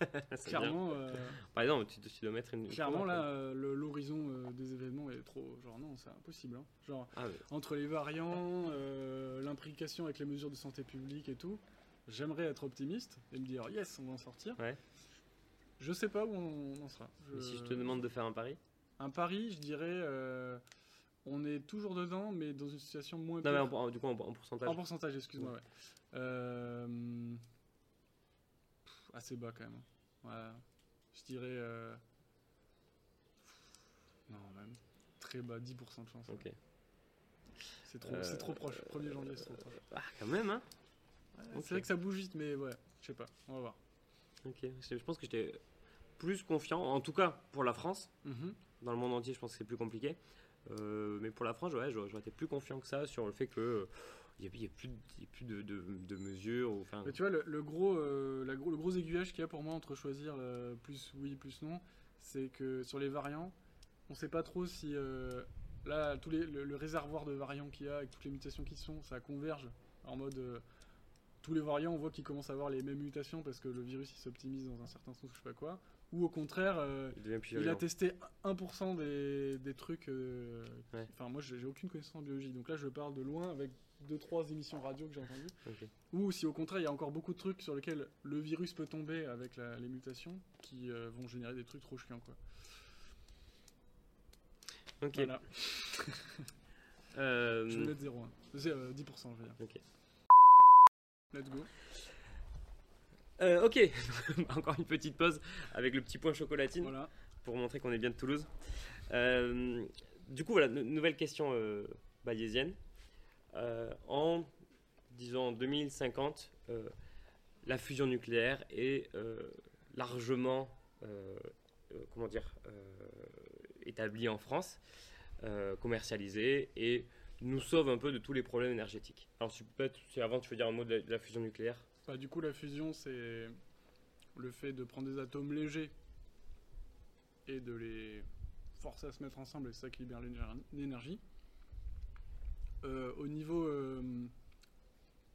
Clairement, euh, Par exemple, tu, tu dois mettre une. clairement là, euh, l'horizon des événements est trop. Genre, non, c'est impossible. hein. Genre, Ah, mais- entre les variants, l'implication avec les mesures de santé publique et tout, j'aimerais être optimiste et me dire yes, on va en sortir. Ouais. Je sais pas où on en sera. mais si je te demande de faire un pari? Un pari, je dirais, on est toujours dedans, mais dans une situation moins Non, mais pire. en, du coup en, en pourcentage. En pourcentage, excuse-moi, ouais. Euh, pff, assez bas quand même. Ouais. Je dirais. euh, non, même. Très bas, 10% de chance. ouais. Ok. C'est trop, Euh, c'est trop proche. 1er janvier, c'est trop proche. Ah, quand même, hein Ouais. C'est vrai que ça bouge vite, mais ouais, je sais pas. On va voir. Ok. Je, pense que j'étais plus confiant, en tout cas pour la France. Mhm. Dans le monde entier, je pense que c'est plus compliqué. Euh, mais pour la France, ouais, j'aurais été plus confiant que ça sur le fait que. Il n'y a, plus, plus de, de- mesures. ou- Mais tu vois, le, le gros, euh, gros, le gros aiguillage qu'il y a pour moi entre choisir euh, plus oui, plus non, c'est que sur les variants, on sait pas trop si euh, là, tous les, le, le réservoir de variants qu'il y a avec toutes les mutations qui sont, ça converge en mode euh, tous les variants, on voit qu'ils commencent à avoir les mêmes mutations parce que le virus il s'optimise dans un certain sens, je sais pas quoi, ou au contraire, euh, il a testé 1% des, des trucs. euh, Ouais. Enfin, moi, j'ai aucune connaissance en biologie, donc là, je parle de loin avec deux trois émissions radio que j'ai entendues. Ou si au contraire, il y a encore beaucoup de trucs sur lesquels le virus peut tomber avec la- les mutations qui euh, vont générer des trucs trop chiants, quoi. Ok. Voilà, je vais mettre 0. hein. C'est, euh, 10%, je veux dire. Ok. Let's go. Euh, ok. Encore une petite pause avec le petit point chocolatine. Voilà. pour montrer qu'on est bien de Toulouse. Euh, du coup, voilà, nou- nouvelle question euh, bayésienne. Euh, en, disons, en 2050, euh, la fusion nucléaire est largement, comment dire, établie en France, commercialisée et nous sauve un peu de tous les problèmes énergétiques. Alors, si peut-être, si avant tu veux dire un mot de la, de la fusion nucléaire? Bah, du coup, la fusion, c'est le fait de prendre des atomes légers et de les forcer à se mettre ensemble et c'est ça qui libère l'éner- l'énergie. Euh, au niveau. euh,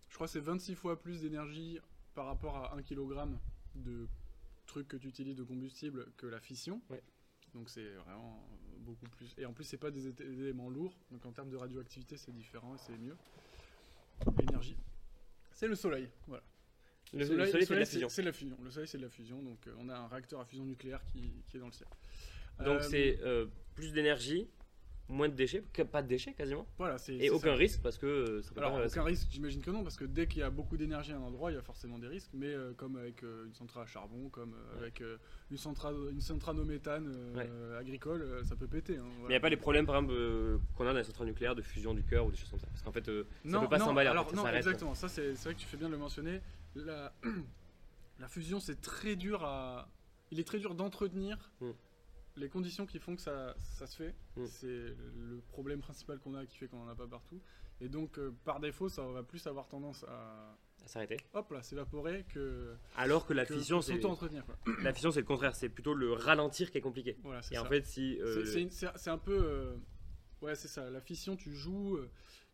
je crois que c'est 26 fois plus d'énergie par rapport à 1 kg de trucs que tu utilises de combustible que la fission. Ouais. Donc c'est vraiment beaucoup plus. Et en plus, c'est pas des, éléments lourds. Donc en termes de radioactivité, c'est différent et c'est mieux. Énergie. C'est le soleil. Voilà. Le, le soleil, c'est de la c'est- fusion. C'est de la fusion. Le soleil, c'est de la fusion. Donc, euh, on a un réacteur à fusion nucléaire qui, qui est dans le ciel. Donc Euh, c'est euh, plus d'énergie, moins de déchets, pas de déchets quasiment, Voilà, et aucun ça. risque parce que ça peut Alors, pas- aucun risque, j'imagine que non, parce que dès qu'il y a beaucoup d'énergie à un endroit, il y a forcément des risques. Mais comme avec une centrale à charbon, comme Ouais. avec une centrale, une centrale au méthane agricole, ça peut péter. hein, Mais il n'y a pas les problèmes, par exemple, qu'on a dans les centrales nucléaires de fusion du cœur ou des choses comme ça. Parce qu'en fait, ça non, peut pas s'emballer, en Alors, fait, ça non, s'arrête. exactement. Ça, c'est vrai que tu fais bien de le mentionner. La, la fusion, c'est très dur à. Il est très dur d'entretenir Mm. les conditions qui font que ça, ça se fait. Mm. C'est le problème principal qu'on a qui fait qu'on en a pas partout. Et donc, euh, par défaut, ça va plus avoir tendance à. à s'arrêter. Hop là, s'évaporer que. Alors que la que- fission, que c'est s'auto-entretenir, quoi. la fission, c'est le contraire. C'est plutôt le ralentir qui est compliqué. Voilà, c'est Et ça. en fait, si euh, c'est un peu. euh, ouais, c'est ça. La fission, tu joues.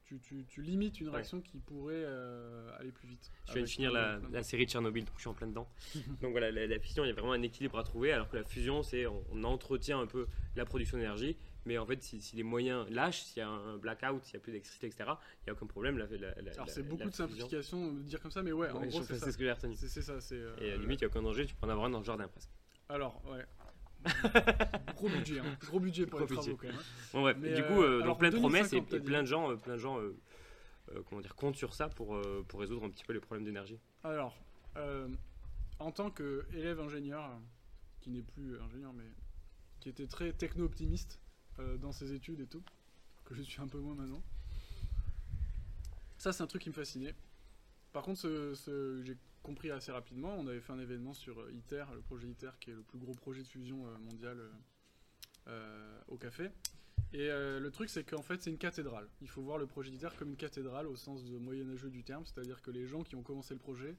Tu, tu- tu limites une Ouais. réaction qui pourrait euh, aller plus vite. Je viens de finir la, série de Tchernobyl, donc je suis en plein dedans. donc voilà, la, la fission, il y a vraiment un équilibre à trouver, alors que la fusion, c'est on, on entretient un peu la production d'énergie, mais en fait, si, si les moyens lâchent, s'il y a un blackout, s'il n'y a plus d'électricité, etc., il n'y a aucun problème. La, Alors c'est beaucoup de simplification de dire comme ça, mais ouais, en gros c'est ce que j'ai retenu. C'est ça, c'est. euh, Et à la limite, il n'y a aucun danger, tu peux en avoir un dans le jardin presque. Alors, ouais. Gros budget, hein. gros budget pour Gros les travaux budget. quand même. hein. Bon, bref, Mais, du euh, coup, euh, alors, donc plein de promesses et, 2050, t'as et dit. plein de gens, euh, plein de gens euh, euh, comment dire, comptent sur ça pour, euh, pour résoudre un petit peu les problèmes d'énergie. Alors, euh, en tant qu'élève ingénieur, euh, qui n'est plus ingénieur, mais qui était très techno-optimiste euh, dans ses études et tout, que je suis un peu moins maintenant, ça c'est un truc qui me fascinait. Par contre, ce, ce- j'ai compris assez rapidement, on avait fait un événement sur euh, ITER, le projet ITER, qui est le plus gros projet de fusion euh, mondial euh, au café. Et le truc, c'est qu'en fait, c'est une cathédrale. Il faut voir le projet d'ITER comme une cathédrale au sens de moyenâgeux du terme, c'est-à-dire que les gens qui ont commencé le projet,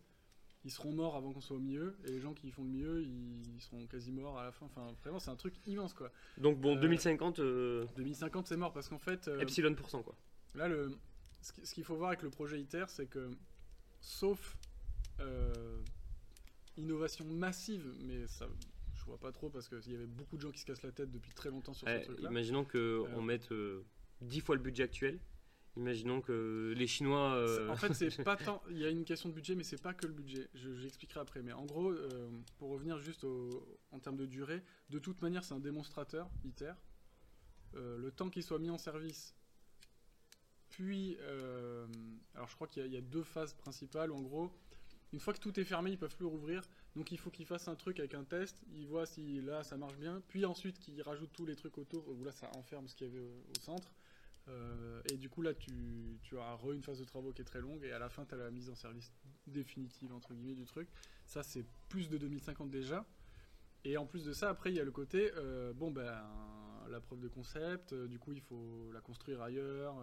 ils seront morts avant qu'on soit au milieu, et les gens qui font le mieux, ils seront quasi morts à la fin. Enfin, vraiment, c'est un truc immense, quoi. Donc bon, Euh, 2050, euh, 2050, c'est mort, parce qu'en fait, euh, epsilon pour cent, quoi. là, le, ce qu'il faut voir avec le projet ITER, c'est que, sauf euh, innovation massive, mais ça, je vois pas trop, parce qu'il y avait beaucoup de gens qui se cassent la tête depuis très longtemps sur Eh, ce truc-là. imaginons qu'on mette euh, 10 fois le budget actuel. Imaginons que les Chinois. euh, En fait, c'est pas tant. Il y a une question de budget, mais c'est pas que le budget. Je- J'expliquerai après. Mais en gros, euh, pour revenir juste au- en termes de durée, de toute manière, c'est un démonstrateur ITER. Euh, le temps qu'il soit mis en service, puis, euh, alors je crois qu'il y, y a deux phases principales. En gros, une fois que tout est fermé, ils peuvent plus rouvrir. Donc il faut qu'ils fassent un truc avec un test. Ils voient si là ça marche bien. Puis ensuite qu'ils rajoutent tous les trucs autour. Où là ça enferme ce qu'il y avait au, centre. Euh, et du coup là tu, as re une phase de travaux qui est très longue. Et à la fin tu as la mise en service définitive entre guillemets du truc. Ça c'est plus de 2050 déjà. Et en plus de ça, après, il y a le côté, euh, bon, ben, la preuve de concept, euh, du coup, il faut la construire ailleurs,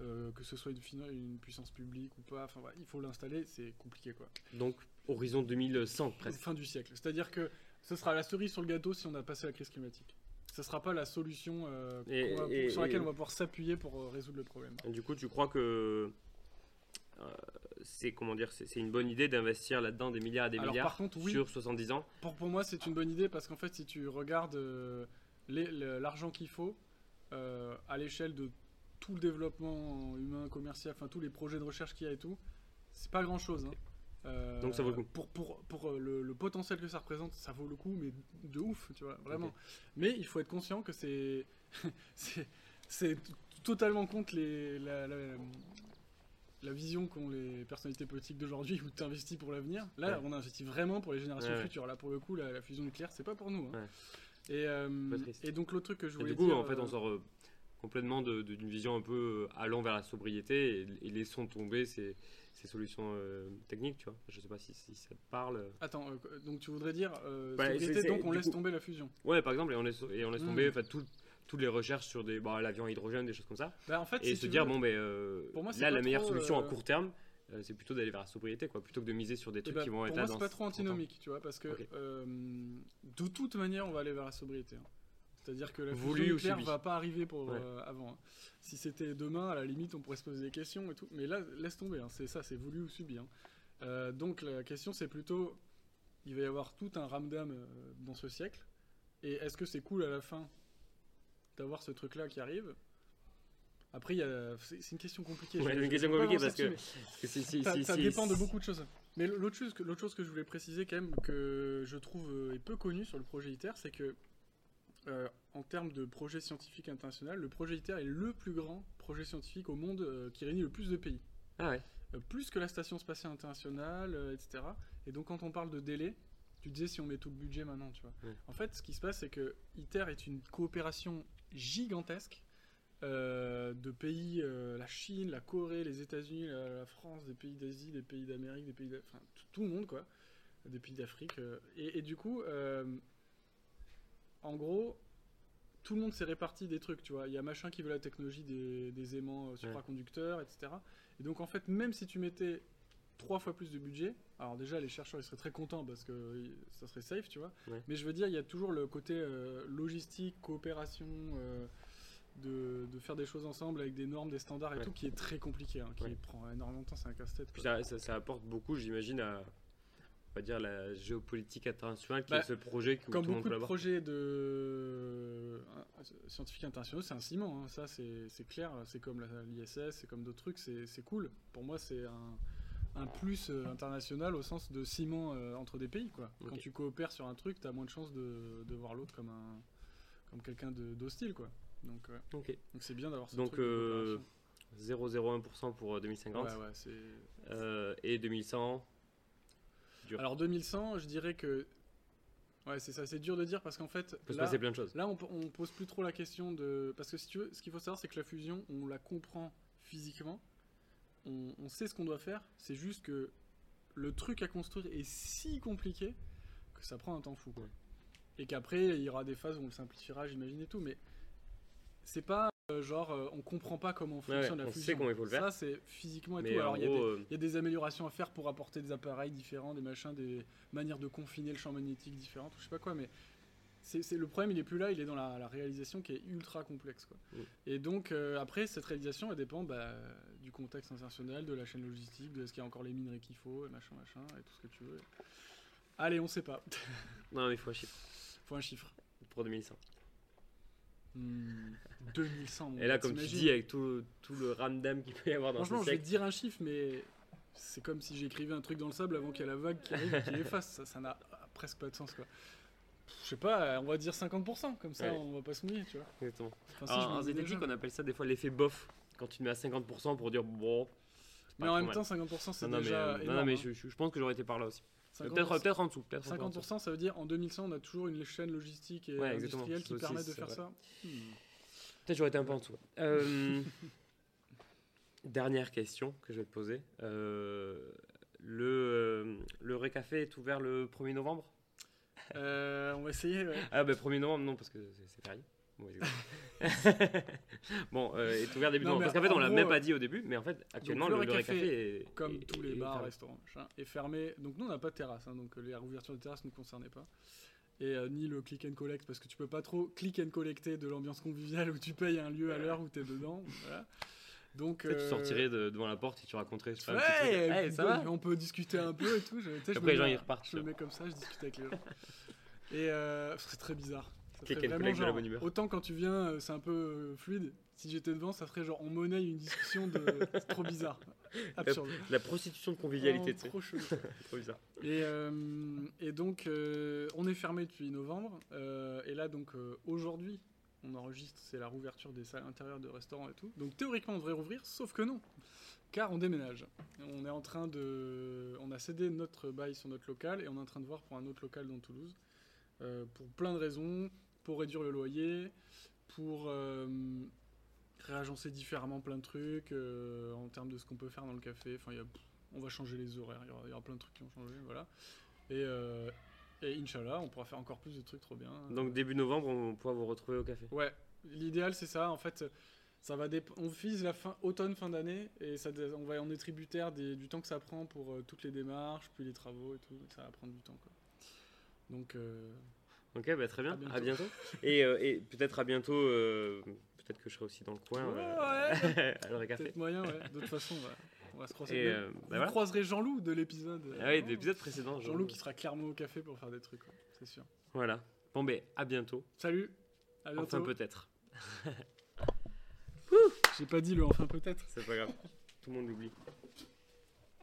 euh, que ce soit une, puissance publique ou pas, enfin, voilà, il faut l'installer, c'est compliqué, quoi. Donc, horizon 2100 presque. Fin du siècle. C'est-à-dire que ce sera la cerise sur le gâteau si on a passé la crise climatique. Ce sera pas la solution euh, Et- qu'on va- et- sur laquelle et- on va pouvoir s'appuyer pour euh, résoudre le problème. Du coup, tu crois que c'est comment dire, c'est une bonne idée d'investir là-dedans des milliards et des Alors, milliards par contre, oui. sur 70 ans? Pour, pour moi, c'est une bonne idée parce qu'en fait, si tu regardes l'argent qu'il faut à l'échelle de tout le développement humain, commercial, enfin tous les projets de recherche qu'il y a et tout, c'est pas grand chose. Donc ça vaut le coup. Pour, pour, pour euh, le, le potentiel que ça représente, ça vaut le coup, mais de ouf, tu vois, vraiment. Mais il faut être conscient que c'est. c'est- totalement contre les, la, la- la vision qu'ont les personnalités politiques d'aujourd'hui où tu investis pour l'avenir. Là, Ouais. on investit vraiment pour les générations Ouais, futures. Là, pour le coup, la, la fusion nucléaire, c'est pas pour nous. hein. Ouais. Et, euh, et donc, l'autre truc que je Et voulais du coup, dire. en fait, euh, on sort euh, complètement d'une vision un peu euh, allant vers la sobriété et, et laissons tomber ces, ces solutions euh, techniques, tu vois. Je sais pas si, si ça te parle. Attends, euh, donc tu voudrais dire euh, Bah, sobriété, donc on laisse coup- tomber la fusion. Ouais, par exemple, et on laisse, et on laisse Mm. tomber tout- toutes les recherches sur des, bah, l'avion à hydrogène, des choses comme ça. Bah, en fait, et si se dire, veux, bon, ben euh, pour moi, là, la meilleure trop, solution à court terme, c'est plutôt d'aller vers la sobriété, quoi, plutôt que de miser sur des Eh trucs ben, qui vont pour être moi, là c'est pas trop 30 ans. antinomique, tu vois, parce que de toute manière, on va aller vers la sobriété. hein. C'est-à-dire que la fusion nucléaire va pas arriver pour Ouais. euh, avant. hein. Si c'était demain, à la limite, on pourrait se poser des questions et tout. Mais là, laisse tomber. hein. C'est ça, c'est voulu ou subi. hein. Euh, donc la question, c'est plutôt, il va y avoir tout un ramdam euh, dans ce siècle. Et est-ce que c'est cool à la fin d'avoir ce truc-là qui arrive? Après, a- c'est une question compliquée. Ouais, je- une question compliquée parce que- si- si- ça, si- ça si- dépend de beaucoup de choses. Mais l'autre chose, chose que je voulais préciser quand même, que je trouve euh, est peu connu sur le projet ITER, c'est que euh, en termes de projet scientifique international, le projet ITER est le plus grand projet scientifique au monde euh, qui réunit le plus de pays. Ah ouais. Euh, plus que la Station Spatiale Internationale, etc. Et donc quand on parle de délai, tu disais si on met tout le budget maintenant, tu vois. Ouais. En fait, ce qui se passe, c'est que ITER est une coopération gigantesque de pays, la Chine, la Corée, les États-Unis, la, la France, des pays d'Asie, des pays d'Amérique, des pays, enfin tout, le monde quoi, des pays d'Afrique. et, et du coup, en gros, tout le monde s'est réparti des trucs, tu vois. Il y a machin qui veut la technologie des, des aimants euh, supraconducteurs, etc. Et donc en fait, même si tu mettais trois fois plus de budget, alors déjà les chercheurs ils seraient très contents parce que euh, ça serait safe, tu vois. Ouais. Mais je veux dire, il y a toujours le côté euh, logistique, coopération, euh, de, de faire des choses ensemble avec des normes, des standards et Ouais. tout, qui est très compliqué, hein, qui prend énormément de temps, c'est un casse-tête. Ça- ça apporte beaucoup, j'imagine, à dire la géopolitique internationale, qui Bah, est ce projet où Comme tout beaucoup de projets de euh, scientifiques internationaux, c'est un ciment, hein, ça c'est clair, c'est comme l'ISS, c'est comme d'autres trucs, c'est cool. Pour moi, c'est un, un plus euh, international au sens de ciment euh, entre des pays. Quoi. Quand tu coopères sur un truc, tu as moins de chances de, de voir l'autre comme, un, comme quelqu'un d'hostile. quoi. Donc ouais. Donc c'est bien d'avoir ce Donc, truc de euh, coopération. 0,01% pour euh, 2050 Ouais, ouais, c'est- euh, et 2100. Dur. Alors 2100, je dirais que... Ouais, c'est ça, c'est dur de dire parce qu'en fait... Il peut se là- passer plein de choses. Là, on, on pose plus trop la question de. Parce que si tu veux, ce qu'il faut savoir, c'est que la fusion, on la comprend physiquement. On, on sait ce qu'on doit faire. C'est juste que le truc à construire est si compliqué que ça prend un temps fou. quoi. Ouais. Et qu'après, il y aura des phases où on le simplifiera, j'imagine et tout. Mais c'est pas genre, euh, on comprend pas comment fonctionne ouais, la on fusion. sait comment il faut le faire. Ça, c'est physiquement et Mais tout. Alors, il y a gros, des- euh, il y a des améliorations à faire pour apporter des appareils différents, des machins, des manières de confiner le champ magnétique différentes, ou je sais pas quoi, mais c'est le problème, il est plus là, il est dans la, la réalisation qui est ultra complexe. Quoi. Mm. Et donc, euh, après, cette réalisation, elle dépend bah, du contexte international, de la chaîne logistique, de est-ce qu'il y a encore les minerais qu'il faut, et machin, machin, et tout ce que tu veux. Allez, on sait pas. non, mais il faut un chiffre faut un chiffre. pour 2100. Hmm, 2100. mon Et là, gars, comme tu dis, avec tout, le- tout le ramdam qu'il peut y avoir dans Franchement, ce je vais te dire un chiffre, mais c'est comme si j'écrivais un truc dans le sable avant qu'il y ait la vague qui arrive et qui l'efface. Ça, n'a presque pas de sens, quoi. Je sais pas, on va dire 50%, comme ça Ouais. on va pas se mouiller, tu vois. exactement. Enfin, si, Alors, en zététique, on appelle ça des fois l'effet bof. Quand tu te mets à 50% pour dire bon. Mais en même mal. temps, 50% c'est non, mais, déjà. euh, non, énorme, non, mais hein. je- je pense que j'aurais été par là aussi. 50%, Peut-être peut en dessous. Peut-être un peu en dessous. 50%, ça veut dire en 2100, on a toujours une chaîne logistique et Ouais, industrielle qui permet de faire vrai. ça. Hmm. Peut-être j'aurais été un peu en dessous. Euh, dernière question que je vais te poser. Euh, le, euh, le Récafé est ouvert le 1er novembre? Euh, on va essayer, ouais. Ah, bah 1er novembre, non, parce que c'est c'est férié. Bon, bon euh, est ouvert début Non, Parce qu'en fait, on l'a même pas dit au début, mais en fait, actuellement, le le, le Récafé, Récafé est. Comme est- tous les est bars, fermé. restaurants, machin, est fermé. Donc nous, on n'a pas de terrasse, hein, donc euh, les réouvertures de terrasse ne nous concernaient pas. Et euh, ni le click and collect, parce que tu peux pas trop click and collecter de l'ambiance conviviale où tu payes un lieu à l'heure où tu es dedans. Voilà. Donc, Tu sais, tu euh, sortirais de- devant la porte et tu raconterais. je sais Ouais, Hey, ça va on peut discuter un peu et tout. Je, Après, les gens, ils repartent, Je me vois. mets comme ça, je discute avec les gens. Et euh, ce serait très bizarre. Click and collect de la bonne humeur. Autant quand tu viens, euh, c'est un peu euh, fluide. Si j'étais devant, ça ferait genre on monnaie une discussion de. c'est trop bizarre. Absurde. La prostitution de convivialité, tu sais. Vraiment trop chelou. Trop bizarre. Et, euh, et donc, euh, on est fermé depuis novembre. euh, et là, donc, aujourd'hui, on enregistre, c'est la rouverture des salles intérieures de restaurants et tout. Donc, théoriquement, on devrait rouvrir, sauf que non. Car on déménage. On est en train de. On a cédé notre bail sur notre local et on est en train de voir pour un autre local dans Toulouse. euh, pour plein de raisons. Pour réduire le loyer, pour euh, réagencer différemment plein de trucs euh, en termes de ce qu'on peut faire dans le café. Enfin, il y a on va changer les horaires, il y aura, il y aura plein de trucs qui vont changer, voilà. Et, euh, et Inch'Allah, on pourra faire encore plus de trucs trop bien. Donc, début novembre, on pourra vous retrouver au café. Ouais, l'idéal c'est ça, en fait, ça va on vise la fin, automne, fin d'année, et ça, on, va, on est tributaire des- du temps que ça prend pour euh, toutes les démarches, puis les travaux et tout, ça va prendre du temps, quoi. Donc, euh, Ok, bah, très bien. À bientôt. À bientôt. et euh, et peut-être à bientôt. euh, peut-être que je serai aussi dans le coin. Ouais, euh, à le Récafé. peut-être moyen, ouais. De toute façon, on va, on va se croiser. Et euh, bah, Vous voilà. croiserez Jean-Loup de l'épisode. Ah oui, de l'épisode précédent. Jean-Loup qui sera clairement au café pour faire des trucs, ouais, c'est sûr. Voilà. Bon, ben, à bientôt. Salut, à bientôt. Enfin, peut-être. J'ai pas dit le enfin peut-être. C'est pas grave. Tout le monde l'oublie.